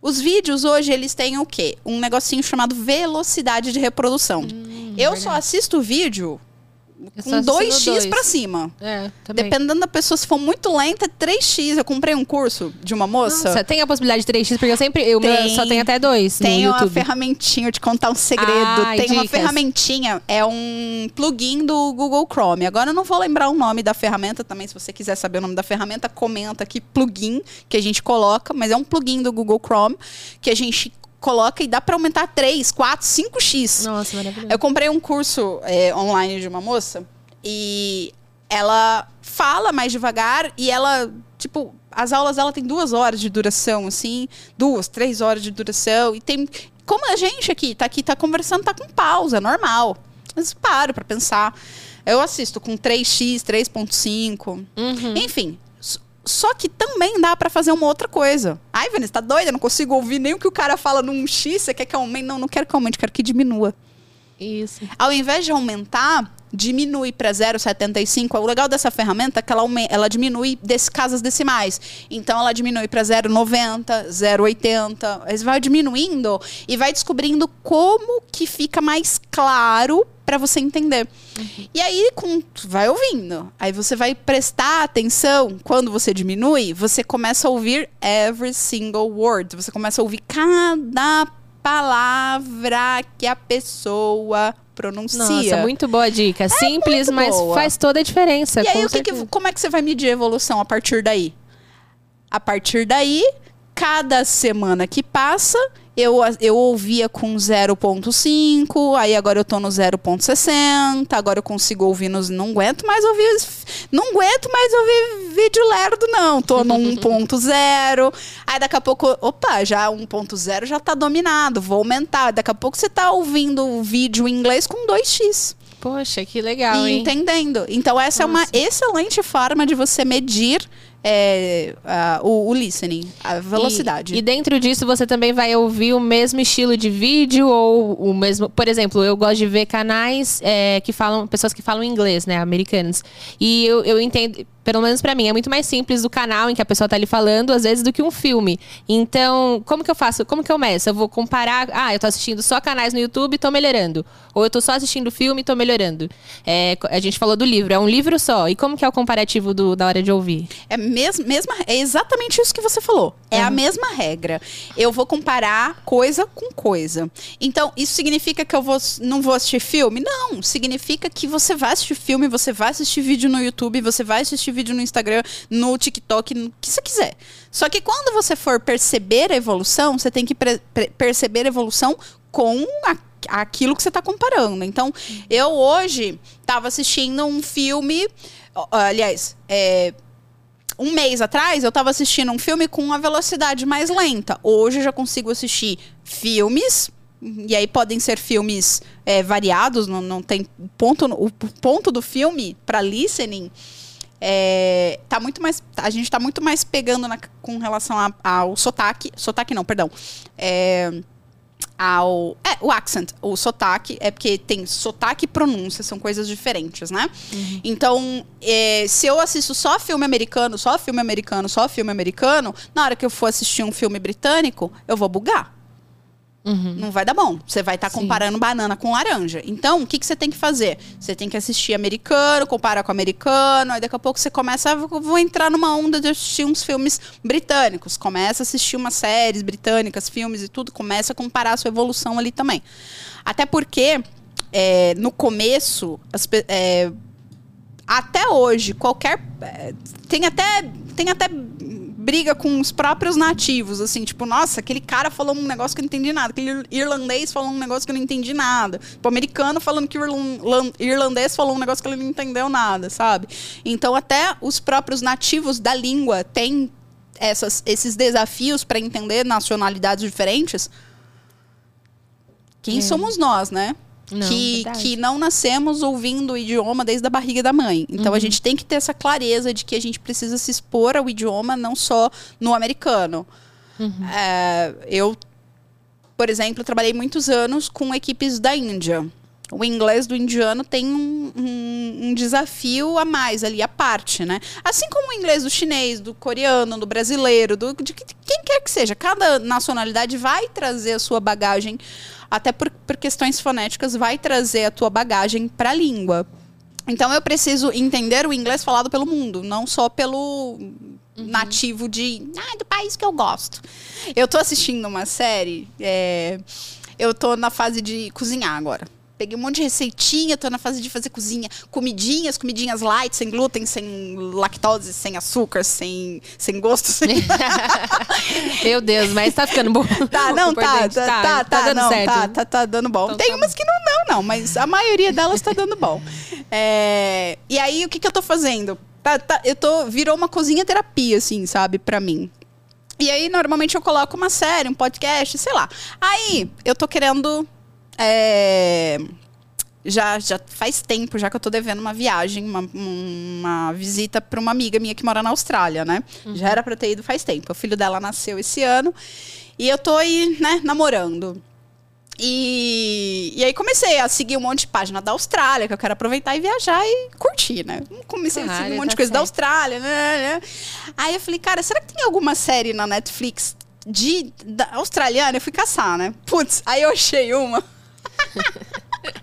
Os vídeos hoje, eles têm o quê? Um negocinho chamado velocidade de reprodução. Hum, eu verdade. só assisto o vídeo com 2x para cima. É, também. Dependendo da pessoa, se for muito lenta, 3x. Eu comprei um curso de uma moça. Você tem a possibilidade de 3x, porque eu sempre. Eu tem, só tenho até 2. Tem uma ferramentinha de contar um segredo. Ai, tem dicas. uma ferramentinha, é um plugin do Google Chrome. Agora eu não vou lembrar o nome da ferramenta também. Se você quiser saber o nome da ferramenta, comenta aqui plugin que a gente coloca, mas é um plugin do Google Chrome que a gente coloca e dá para aumentar 3, 4, 5x. Nossa, maravilhoso. Eu comprei um curso é, online de uma moça e ela fala mais devagar e ela, tipo, as aulas dela tem duas horas de duração, assim, duas, três horas de duração. E tem. Como a gente aqui tá aqui, tá conversando, tá com pausa, normal. Mas paro para pensar. Eu assisto com 3x, 3.5. Uhum. Enfim, só que também dá para fazer uma outra coisa. Ai, Vanessa, tá doida? Eu não consigo ouvir nem o que o cara fala num X. Você quer que aumente? Não, não quero que aumente, quero que diminua. Isso. Ao invés de aumentar, diminui para 0,75. O legal dessa ferramenta é que ela, ela diminui desse, casas decimais. Então, ela diminui para 0,90, 0,80. Vai diminuindo e vai descobrindo como que fica mais claro para você entender. Uhum. E aí, com, vai ouvindo. Aí você vai prestar atenção. Quando você diminui, você começa a ouvir every single word. Você começa a ouvir cada palavra que a pessoa pronuncia. Nossa, muito boa dica. É Simples, mas boa. faz toda a diferença. E aí, o que que, como é que você vai medir a evolução a partir daí? A partir daí, cada semana que passa, eu, eu ouvia com 0.5, aí agora eu tô no 0.60, agora eu consigo ouvir nos. Não aguento mais ouvir. Não aguento mais ouvir vídeo lerdo, não. Tô no 1.0. Aí daqui a pouco, opa, já 1.0 já tá dominado, vou aumentar. Daqui a pouco você tá ouvindo o vídeo em inglês com 2x. Poxa, que legal, e hein? entendendo. Então, essa Nossa. é uma excelente forma de você medir é, uh, o, o, listening, a velocidade. E, e, dentro disso você também vai ouvir o mesmo estilo de vídeo ou o mesmo. Por exemplo, eu gosto de ver canais é, que falam. pessoas que falam inglês, né? Americanos. E eu, eu entendo pelo menos para mim, é muito mais simples do canal em que a pessoa tá ali falando, às vezes, do que um filme. Então, como que eu faço? Como que eu meço? Eu vou comparar. Ah, eu tô assistindo só canais no YouTube e tô melhorando. Ou eu tô só assistindo filme e tô melhorando. É, a gente falou do livro, é um livro só. E como que é o comparativo do, da hora de ouvir? É, mes, mesma, é exatamente isso que você falou. É uhum. a mesma regra. Eu vou comparar coisa com coisa. Então, isso significa que eu vou, não vou assistir filme? Não. Significa que você vai assistir filme, você vai assistir vídeo no YouTube, você vai assistir vídeo no Instagram, no TikTok, no que você quiser. Só que quando você for perceber a evolução, você tem que perceber a evolução com a aquilo que você está comparando. Então, eu hoje estava assistindo um filme. Aliás, é, um mês atrás eu estava assistindo um filme com uma velocidade mais lenta. Hoje eu já consigo assistir filmes. E aí podem ser filmes é, variados, não, não tem ponto. O ponto do filme para listening é, tá muito mais. A gente tá muito mais pegando na, com relação a, ao sotaque. Sotaque não, perdão. É, ao. É, o accent, o sotaque, é porque tem sotaque e pronúncia, são coisas diferentes, né? Uhum. Então, é, se eu assisto só filme americano, só filme americano, só filme americano, na hora que eu for assistir um filme britânico, eu vou bugar. Uhum. Não vai dar bom. Você vai estar tá comparando banana com laranja. Então, o que, que você tem que fazer? Você tem que assistir americano, comparar com americano, aí daqui a pouco você começa a vou entrar numa onda de assistir uns filmes britânicos. Começa a assistir umas séries britânicas, filmes e tudo, começa a comparar a sua evolução ali também. Até porque, é, no começo, as, é, até hoje, qualquer. É, tem até. Tem até briga com os próprios nativos, assim, tipo, nossa, aquele cara falou um negócio que eu não entendi nada, aquele irlandês falou um negócio que eu não entendi nada, o americano falando que o irlandês falou um negócio que ele não entendeu nada, sabe? Então, até os próprios nativos da língua têm essas, esses desafios para entender nacionalidades diferentes. Quem é. somos nós, né? Não, que, que não nascemos ouvindo o idioma desde a barriga da mãe. Então uhum. a gente tem que ter essa clareza de que a gente precisa se expor ao idioma não só no americano. Uhum. É, eu, por exemplo, trabalhei muitos anos com equipes da Índia. O inglês do indiano tem um, um, um, desafio a mais ali, a parte, né? Assim como o inglês do chinês, do coreano, do brasileiro, do, de quem quer que seja. Cada nacionalidade vai trazer a sua bagagem até por, por questões fonéticas, vai trazer a tua bagagem para a língua. Então eu preciso entender o inglês falado pelo mundo, não só pelo uhum. nativo de ah, do país que eu gosto. Eu tô assistindo uma série, é, eu tô na fase de cozinhar agora. Peguei um monte de receitinha, tô na fase de fazer cozinha, comidinhas, comidinhas light, sem glúten, sem lactose, sem açúcar, sem, sem gosto. Sem... Meu Deus, mas tá ficando bom. Tá, não, tá, tá, tá, tá, tá, dando não, certo. Tá, tá, tá dando bom. Então, Tem tá umas bom. que não dão, não, mas a maioria delas tá dando bom. É, e aí, o que que eu tô fazendo? Tá, tá, eu tô, virou uma cozinha terapia, assim, sabe, pra mim. E aí, normalmente, eu coloco uma série, um podcast, sei lá. Aí, eu tô querendo é, já, já faz tempo já que eu tô devendo uma viagem, uma, uma visita para uma amiga minha que mora na Austrália, né? Uhum. Já era para ter ido faz tempo. O filho dela nasceu esse ano e eu tô aí, né, namorando. E, e aí comecei a seguir um monte de página da Austrália, que eu quero aproveitar e viajar e curtir, né? Comecei a seguir um monte tá de coisa certo. da Austrália, né, né? Aí eu falei, cara, será que tem alguma série na Netflix de da australiana? Eu fui caçar, né? Putz, aí eu achei uma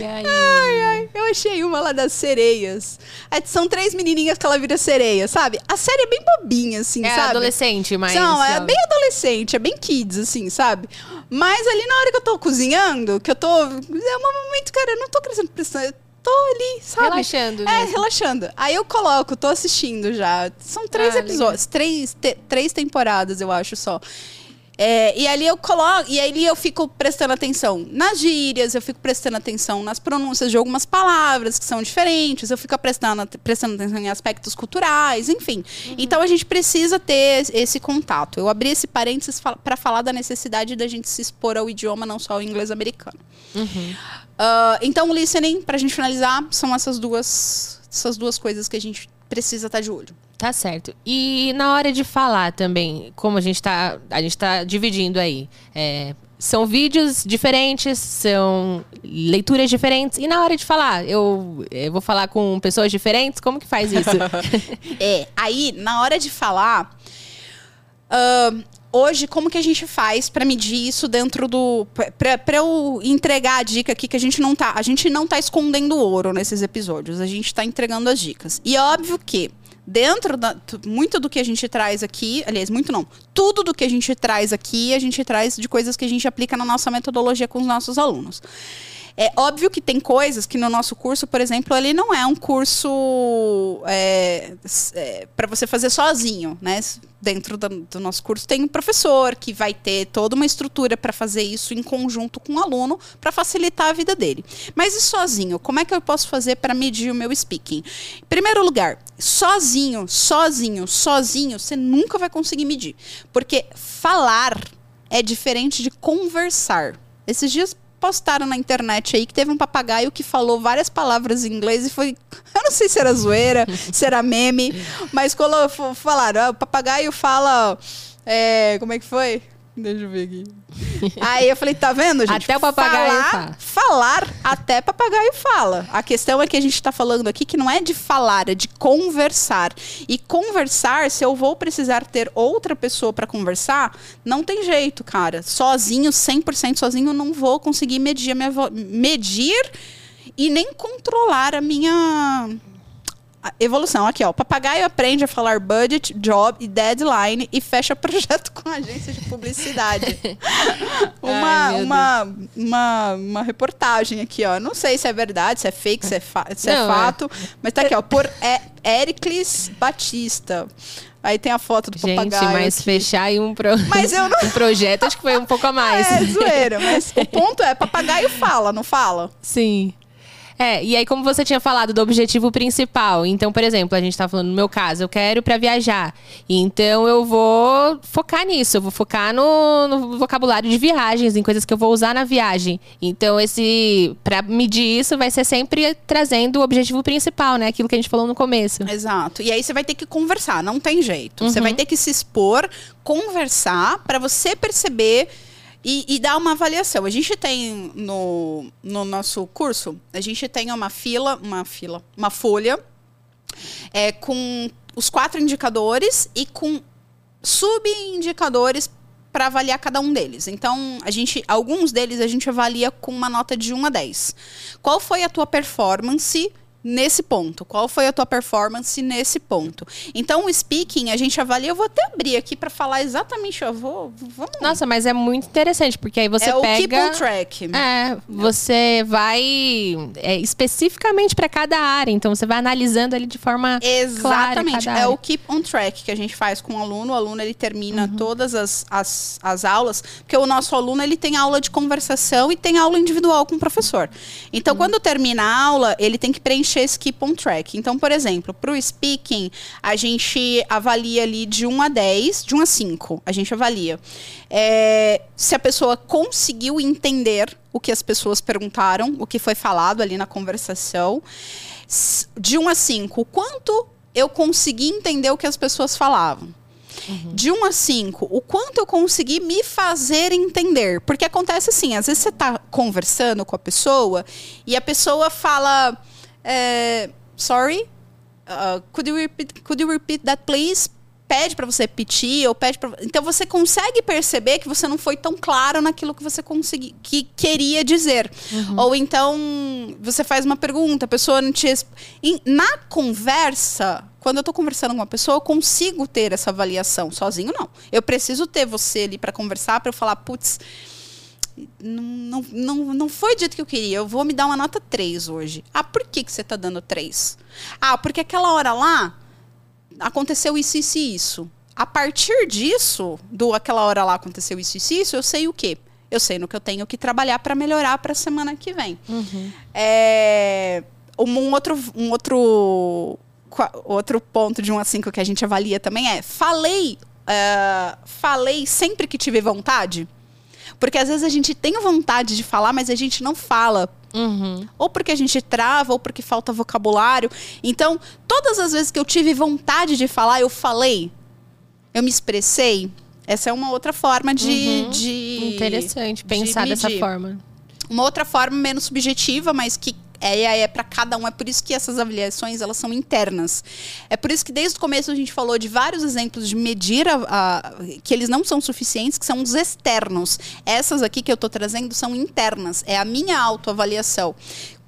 e aí? Ai, ai, eu achei uma lá das sereias. É, são três menininhas que ela vira sereia, sabe? A série é bem bobinha, assim, é sabe? É adolescente, mas... Não, é bem adolescente, é bem kids, assim, sabe? Mas ali na hora que eu tô cozinhando, que eu tô... É um momento, cara, eu não tô crescendo pressão, tô ali, sabe? Relaxando. É, mesmo. relaxando. Aí eu coloco, tô assistindo já. São três Ah, episódios, três, te- três temporadas, eu acho só. É, e ali eu coloco, e ali eu fico prestando atenção nas gírias, eu fico prestando atenção nas pronúncias de algumas palavras que são diferentes, eu fico prestando, prestando atenção em aspectos culturais, enfim. Então a gente precisa ter esse- contato. Eu abri esse parênteses para falar da necessidade da gente se expor ao idioma, não só ao inglês americano. Ah, então, o listening, pra gente finalizar, são essas duas, essas duas coisas que a gente precisa estar de olho. Tá certo. E na hora de falar também, como a gente tá, a gente tá dividindo aí, é, são vídeos diferentes, são leituras diferentes. E na hora de falar, eu, eu vou falar com pessoas diferentes, como que faz isso? É, aí, na hora de falar, ah, hoje, como que a gente faz pra medir isso dentro do. Pra eu entregar a dica aqui, que a gente não tá. A gente não tá escondendo ouro nesses episódios, a gente tá entregando as dicas. E é óbvio que. Dentro da. Muito do que a gente traz aqui, aliás, muito não. Tudo do que a gente traz aqui, a gente traz de coisas que a gente aplica na nossa metodologia com os nossos alunos. É óbvio que tem coisas que no nosso curso, por exemplo, ele não é um curso é, para você fazer sozinho, né? Dentro da- do nosso curso tem um professor que vai ter toda uma estrutura para fazer isso em conjunto com o aluno para facilitar a vida dele. Mas e sozinho? Como é que eu posso fazer para medir o meu speaking? Em primeiro lugar, sozinho, sozinho, sozinho, você nunca vai conseguir medir, porque falar é diferente de conversar. Esses dias postaram na internet aí que teve um papagaio que falou várias palavras em inglês e foi. Eu não sei se era zoeira, se era meme, mas falaram: ah, o papagaio fala. é, como é que foi? Deixa eu ver aqui. Aí eu falei, tá vendo, gente? Até o papagaio falar, fala. falar, até papagaio fala. A questão é que a gente tá falando aqui que não é de falar, é de conversar. E conversar, se eu vou precisar ter outra pessoa para conversar, não tem jeito, cara. Sozinho, 100% sozinho, eu não vou conseguir medir a minha vo- medir e nem controlar a minha evolução. Aqui, ó. O papagaio aprende a falar budget, job e deadline e fecha projeto com agência de publicidade. uma, Ai, uma, uma, uma reportagem aqui, ó. Não sei se é verdade, se é fake, se é, fa- se é Não, é. fato. Mas tá aqui, ó. Por é, Ericles Batista. Aí tem a foto do Gente, papagaio. mas aqui. fechar aí um, pro... Mas eu não- um projeto, acho que foi um pouco a mais. É zoeira, mas o ponto é, papagaio fala, não fala? Sim. É, e aí como você tinha falado do objetivo principal, então, por exemplo, a gente tá falando no meu caso, eu quero para viajar. Então eu vou focar nisso, eu vou focar no, no vocabulário de viagens, em coisas que eu vou usar na viagem. Então esse para medir isso vai ser sempre trazendo o objetivo principal, né? Aquilo que a gente falou no começo. Exato. E aí você vai ter que conversar, não tem jeito. Você vai ter que se expor, conversar para você perceber e, e dar uma avaliação. A gente tem no, no nosso curso, a gente tem uma fila, uma fila, uma folha é, com os quatro indicadores e com subindicadores para avaliar cada um deles. Então, a gente, alguns deles a gente avalia com uma nota de 1 a 10. Qual foi a tua performance nesse ponto? Qual foi a tua performance nesse ponto? Então, o speaking a gente avalia, eu vou até abrir aqui para falar exatamente, eu vou, vamos. Nossa, mas é muito interessante, porque aí você é o keep pega on track. É, você vai é, especificamente para cada área, então você vai analisando ali de forma Exatamente. clara É área. o keep on track que a gente faz com o aluno. O aluno ele termina Uhum. todas as, as, as aulas, porque o nosso aluno ele tem aula de conversação e tem aula individual com o professor. Então, Uhum. quando termina a aula, ele tem que preencher esse keep on track. Então, por exemplo, para o speaking, a gente avalia ali de 1 a 10, de 1 a 5. A gente avalia. É, se a pessoa conseguiu entender o que as pessoas perguntaram, o que foi falado ali na conversação. De 1 a 5, o quanto eu consegui entender o que as pessoas falavam. De 1 a 5, o quanto eu consegui me fazer entender. Porque acontece assim, às vezes você tá conversando com a pessoa e a pessoa fala. É, Sorry, uh, could, you repeat, could you repeat that, please? Pede para você repetir ou pede para Então você consegue perceber que você não foi tão claro naquilo que você consegui, que queria dizer. Ou então você faz uma pergunta, a pessoa não te na conversa, quando eu tô conversando com uma pessoa, eu consigo ter essa avaliação sozinho não. Eu preciso ter você ali para conversar para eu falar, putz, não, não, não, foi do jeito que eu queria. Eu vou me dar uma nota 3 hoje. Ah, por que, que você tá dando 3? Ah, porque aquela hora lá aconteceu isso, isso e isso. A partir disso, do aquela hora lá aconteceu isso, isso e isso, eu sei o quê? Eu sei no que eu tenho que trabalhar para melhorar para a semana que vem. Uhum. É, um outro, um outro, outro ponto de 1 a 5 que a gente avalia também é: falei, ah, falei sempre que tive vontade? Porque às vezes a gente tem vontade de falar, mas a gente não fala. Uhum. Ou porque a gente trava, ou porque falta vocabulário. Então, todas as vezes que eu tive vontade de falar, eu falei. Eu me expressei. Essa é uma outra forma de. Uhum. de Interessante de pensar dessa medir. forma. Uma outra forma menos subjetiva, mas que é, é para cada um. É por isso que essas avaliações elas são internas. É por isso que desde o começo a gente falou de vários exemplos de medir a, a- que eles não são suficientes, que são os externos. Essas aqui que eu estou trazendo são internas. É a minha autoavaliação.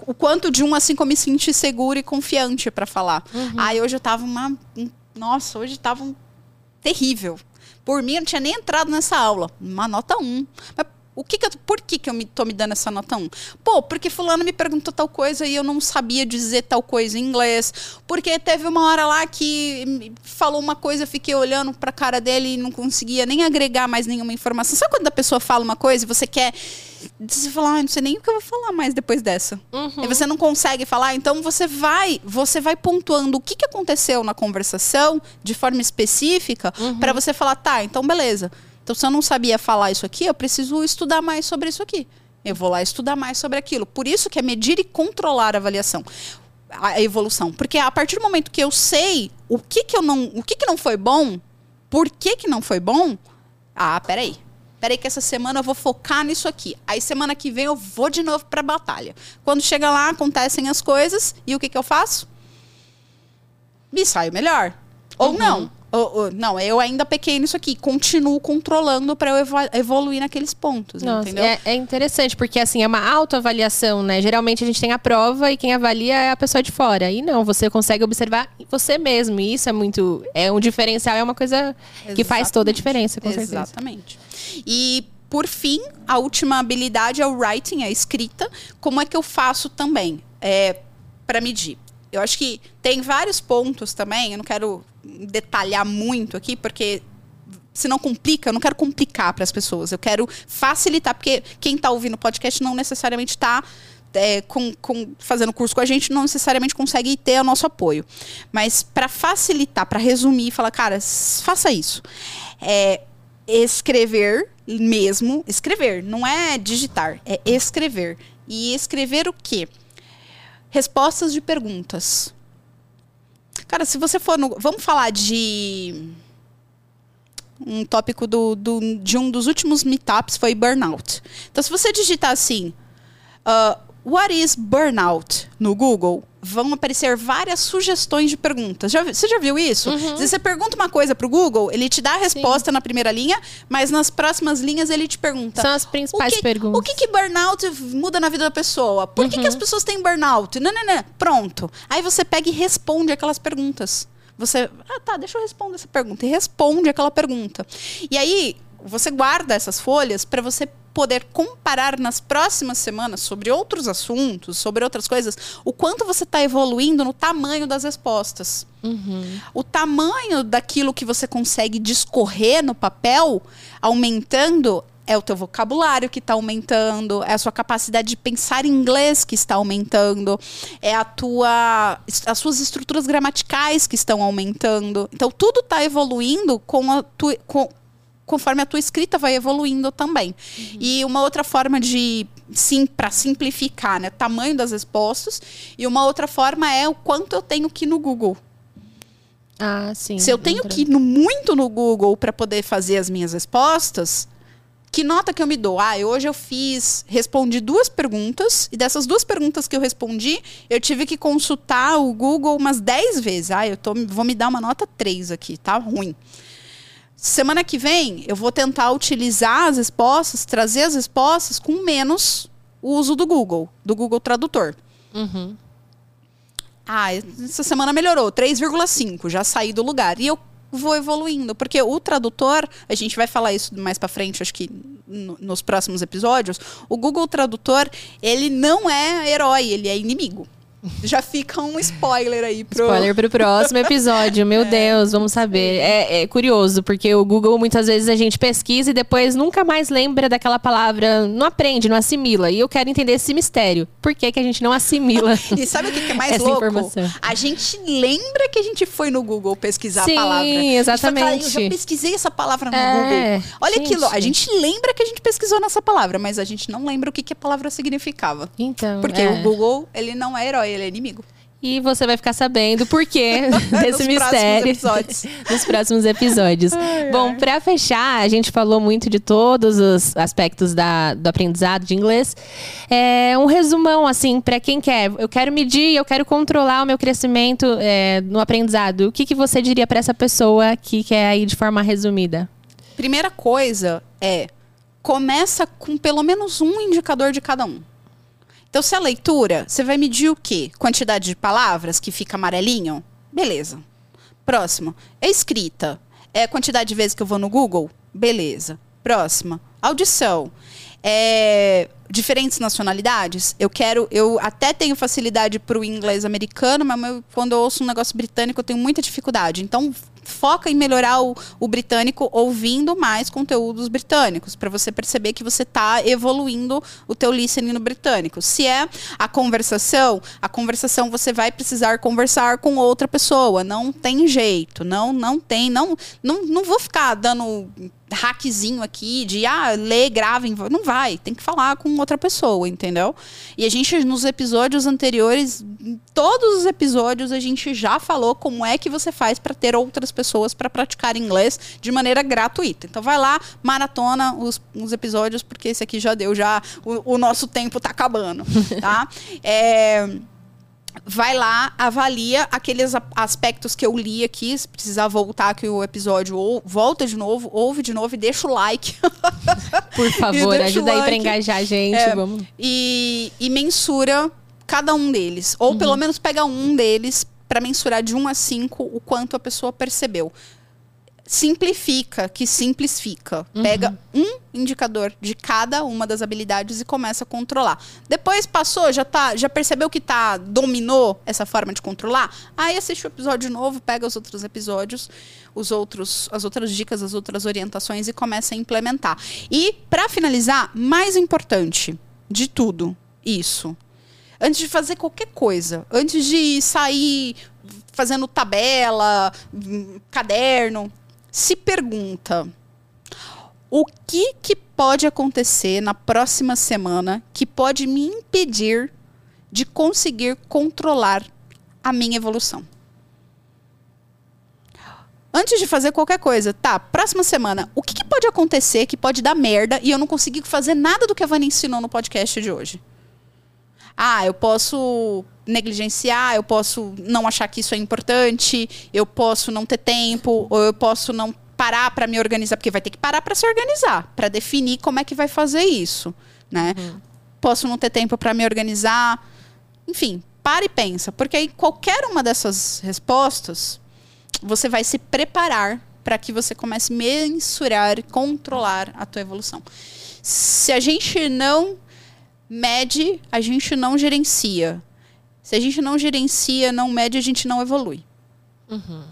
O quanto de um assim eu me senti segura e confiante para falar. Ai, hoje eu tava uma. um- Nossa, hoje tava um terrível. Por mim, eu não tinha nem entrado nessa aula. Uma nota 1. Mas o que que eu- por que, que eu me, tô me dando essa nota 1? Pô, porque fulano me perguntou tal coisa e eu não sabia dizer tal coisa em inglês. Porque teve uma hora lá que falou uma coisa, eu fiquei olhando pra cara dele e não conseguia nem agregar mais nenhuma informação. Sabe quando a pessoa fala uma coisa e você quer... Você fala, ah, não sei nem o que eu vou falar mais depois dessa. Uhum. E você não consegue falar, então você vai, você vai pontuando o que, que aconteceu na conversação de forma específica pra você falar, tá, então beleza. Então se eu não sabia falar isso aqui, eu preciso estudar mais sobre isso aqui. Eu vou lá estudar mais sobre aquilo. Por isso que é medir e controlar a avaliação. A evolução, porque a partir do momento que eu sei o que que eu não, o que que não foi bom, por que que não foi bom? Ah, peraí. Peraí que essa semana eu vou focar nisso aqui. Aí semana que vem eu vou de novo pra batalha. Quando chega lá, acontecem as coisas e o que que eu faço? Me saio melhor. Ou não. Ou- ou- não, eu ainda pequei nisso aqui. Continuo controlando pra eu evoluir naqueles pontos, Nossa, entendeu? é, é interessante, porque assim, é uma autoavaliação, né? Geralmente a gente tem a prova e quem avalia é a pessoa de fora. E não, você consegue observar você mesmo. E isso é muito. É um diferencial, é uma coisa que faz toda a Exatamente. diferença, com certeza. Exatamente. E, por fim, a última habilidade é o writing, a escrita. Como é que eu faço também? É, para medir. Eu acho que tem vários pontos também, eu não quero detalhar muito aqui, porque se não complica, eu não quero complicar para as pessoas. Eu quero facilitar, porque quem está ouvindo o podcast não necessariamente está com, com- fazendo curso com a gente, não necessariamente consegue ter o nosso apoio. Mas para facilitar, para resumir, falar, cara, faça isso. É, escrever mesmo, escrever, não é digitar, é escrever. E escrever o quê? Respostas de perguntas. Cara, se você for no. Vamos falar de. Um tópico do, do- de um dos últimos meetups foi burnout. Então, se você digitar assim. ah, What is burnout no Google? Vão aparecer várias sugestões de perguntas. Já você já viu isso? Uhum. Você pergunta uma coisa pro Google, ele te dá a resposta na primeira linha, mas nas próximas linhas ele te pergunta. São as principais o que, perguntas. O que, que burnout muda na vida da pessoa? Por que, que as pessoas têm burnout? Não, não, não. Pronto. Aí você pega e responde aquelas perguntas. Você, ah, tá, deixa eu responder essa pergunta. E responde aquela pergunta. E aí, você guarda essas folhas para você poder comparar nas próximas semanas sobre outros assuntos, sobre outras coisas, o quanto você está evoluindo no tamanho das respostas. O tamanho daquilo que você consegue discorrer no papel aumentando é o teu vocabulário que está aumentando, é a sua capacidade de pensar em inglês que está aumentando, é a tua, as suas estruturas gramaticais que estão aumentando. Então tudo está evoluindo com a tua, com, conforme a tua escrita vai evoluindo também. E uma outra forma de sim para simplificar, né, tamanho das respostas, e uma outra forma é o quanto eu tenho que ir no Google. Ah, sim. Se eu tenho que ir no- muito no Google para poder fazer as minhas respostas, que nota que eu me dou? Ah, hoje eu fiz, respondi duas perguntas, e dessas duas perguntas que eu respondi, eu tive que consultar o Google umas 10 vezes. Ah, eu tô, vou me dar uma nota 3 aqui, tá ruim. Semana que vem, eu vou tentar utilizar as respostas, trazer as respostas com menos uso do Google, do Google Tradutor. Uhum. Ah, essa semana melhorou, 3,5, já saí do lugar. E eu vou evoluindo. Porque o tradutor, a gente vai falar isso mais para frente, acho que no, nos próximos episódios, o Google Tradutor, ele não é herói, ele é inimigo. Já fica um spoiler aí pro. Spoiler pro próximo episódio. Meu é, Deus, vamos saber. É, é, curioso, porque o Google muitas vezes a gente pesquisa e depois nunca mais lembra daquela palavra, não aprende, não assimila. E eu quero entender esse mistério. Por que, que a gente não assimila? e sabe o que, que é mais essa louco? Informação? A gente lembra que a gente foi no Google pesquisar Sim, a palavra. Sim, exatamente. eu já pesquisei essa palavra no é, Google. Olha gente. aquilo. A gente lembra que a gente pesquisou nessa palavra, mas a gente não lembra o que, que a palavra significava. Então. Porque é. o Google, ele não é herói ele é inimigo. E você vai ficar sabendo por quê desse mistério nos próximos episódios. Ai, Bom, para fechar, a gente falou muito de todos os aspectos da, do aprendizado de inglês. É um resumão, assim, para quem quer. Eu quero medir, eu quero controlar o meu crescimento é, no aprendizado. O que, que você diria para essa pessoa que quer ir de forma resumida? Primeira coisa é começa com pelo menos um indicador de cada um. Então, se a leitura, você vai medir o quê? Quantidade de palavras que fica amarelinho? Beleza. Próximo. É escrita. É a quantidade de vezes que eu vou no Google? Beleza. Próxima. Audição. É, diferentes nacionalidades. Eu quero, eu até tenho facilidade para o inglês americano, mas quando eu ouço um negócio britânico eu tenho muita dificuldade. Então foca em melhorar o, o britânico ouvindo mais conteúdos britânicos, para você perceber que você está evoluindo o teu listening no britânico. Se é a conversação, a conversação você vai precisar conversar com outra pessoa, não tem jeito, não não tem, não não, não vou ficar dando hackzinho aqui de ah, lê, grava, não vai, tem que falar com outra pessoa, entendeu? E a gente nos episódios anteriores, todos os episódios a gente já falou como é que você faz para ter outras pessoas para praticar inglês de maneira gratuita. Então vai lá, maratona os, os episódios porque esse aqui já deu já o, o nosso tempo está acabando, tá? é, vai lá, avalia aqueles aspectos que eu li aqui. Se precisar voltar aqui o episódio, ou volta de novo, ouve de novo e deixa o like. Por favor, ajuda like. aí pra engajar a gente. É, vamos. E, e, mensura cada um deles. Ou uhum. pelo menos pega um deles para mensurar de 1 a 5 o quanto a pessoa percebeu simplifica, que simples fica. Uhum. Pega um indicador de cada uma das habilidades e começa a controlar. Depois passou, já tá, já percebeu que tá dominou essa forma de controlar? Aí assiste o episódio novo, pega os outros episódios, os outros, as outras dicas, as outras orientações e começa a implementar. E para finalizar, mais importante de tudo, isso. Antes de fazer qualquer coisa, antes de sair fazendo tabela, caderno, se pergunta o que, que pode acontecer na próxima semana que pode me impedir de conseguir controlar a minha evolução. Antes de fazer qualquer coisa, tá, próxima semana, o que, que, pode acontecer que pode dar merda e eu não conseguir fazer nada do que a Vânia ensinou no podcast de hoje? Ah, eu posso negligenciar, eu posso não achar que isso é importante, eu posso não ter tempo, ou eu posso não parar para me organizar, porque vai ter que parar para se organizar, para definir como é que vai fazer isso, né? Uhum. Posso não ter tempo para me organizar. Enfim, para e pensa, porque aí qualquer uma dessas respostas, você vai se preparar para que você comece a mensurar e controlar a tua evolução. Se a gente não mede, a gente não gerencia. Se a gente não gerencia, não mede, a gente não evolui. Uhum.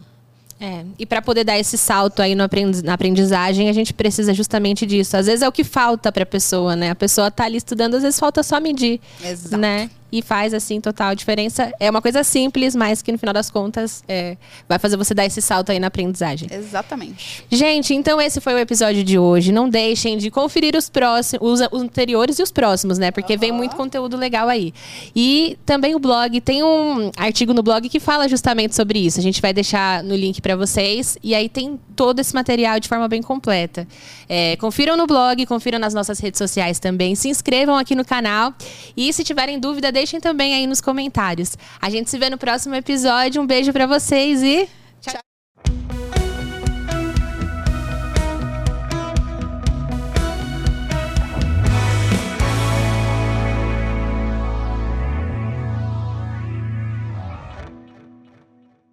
É, e para poder dar esse salto aí no aprendiz, na aprendizagem, a gente precisa justamente disso. Às vezes é o que falta para a pessoa, né? A pessoa tá ali estudando, às vezes falta só medir, Exato. né? E faz assim total diferença. É uma coisa simples, mas que no final das contas é, vai fazer você dar esse salto aí na aprendizagem. Exatamente. Gente, então esse foi o episódio de hoje. Não deixem de conferir os próximos, os anteriores e os próximos, né? Porque uhum. vem muito conteúdo legal aí. E também o blog tem um artigo no blog que fala justamente sobre isso. A gente vai deixar no link para vocês e aí tem todo esse material de forma bem completa. É, confiram no blog, confiram nas nossas redes sociais também. Se inscrevam aqui no canal e se tiverem dúvida deixem também aí nos comentários. A gente se vê no próximo episódio. Um beijo para vocês e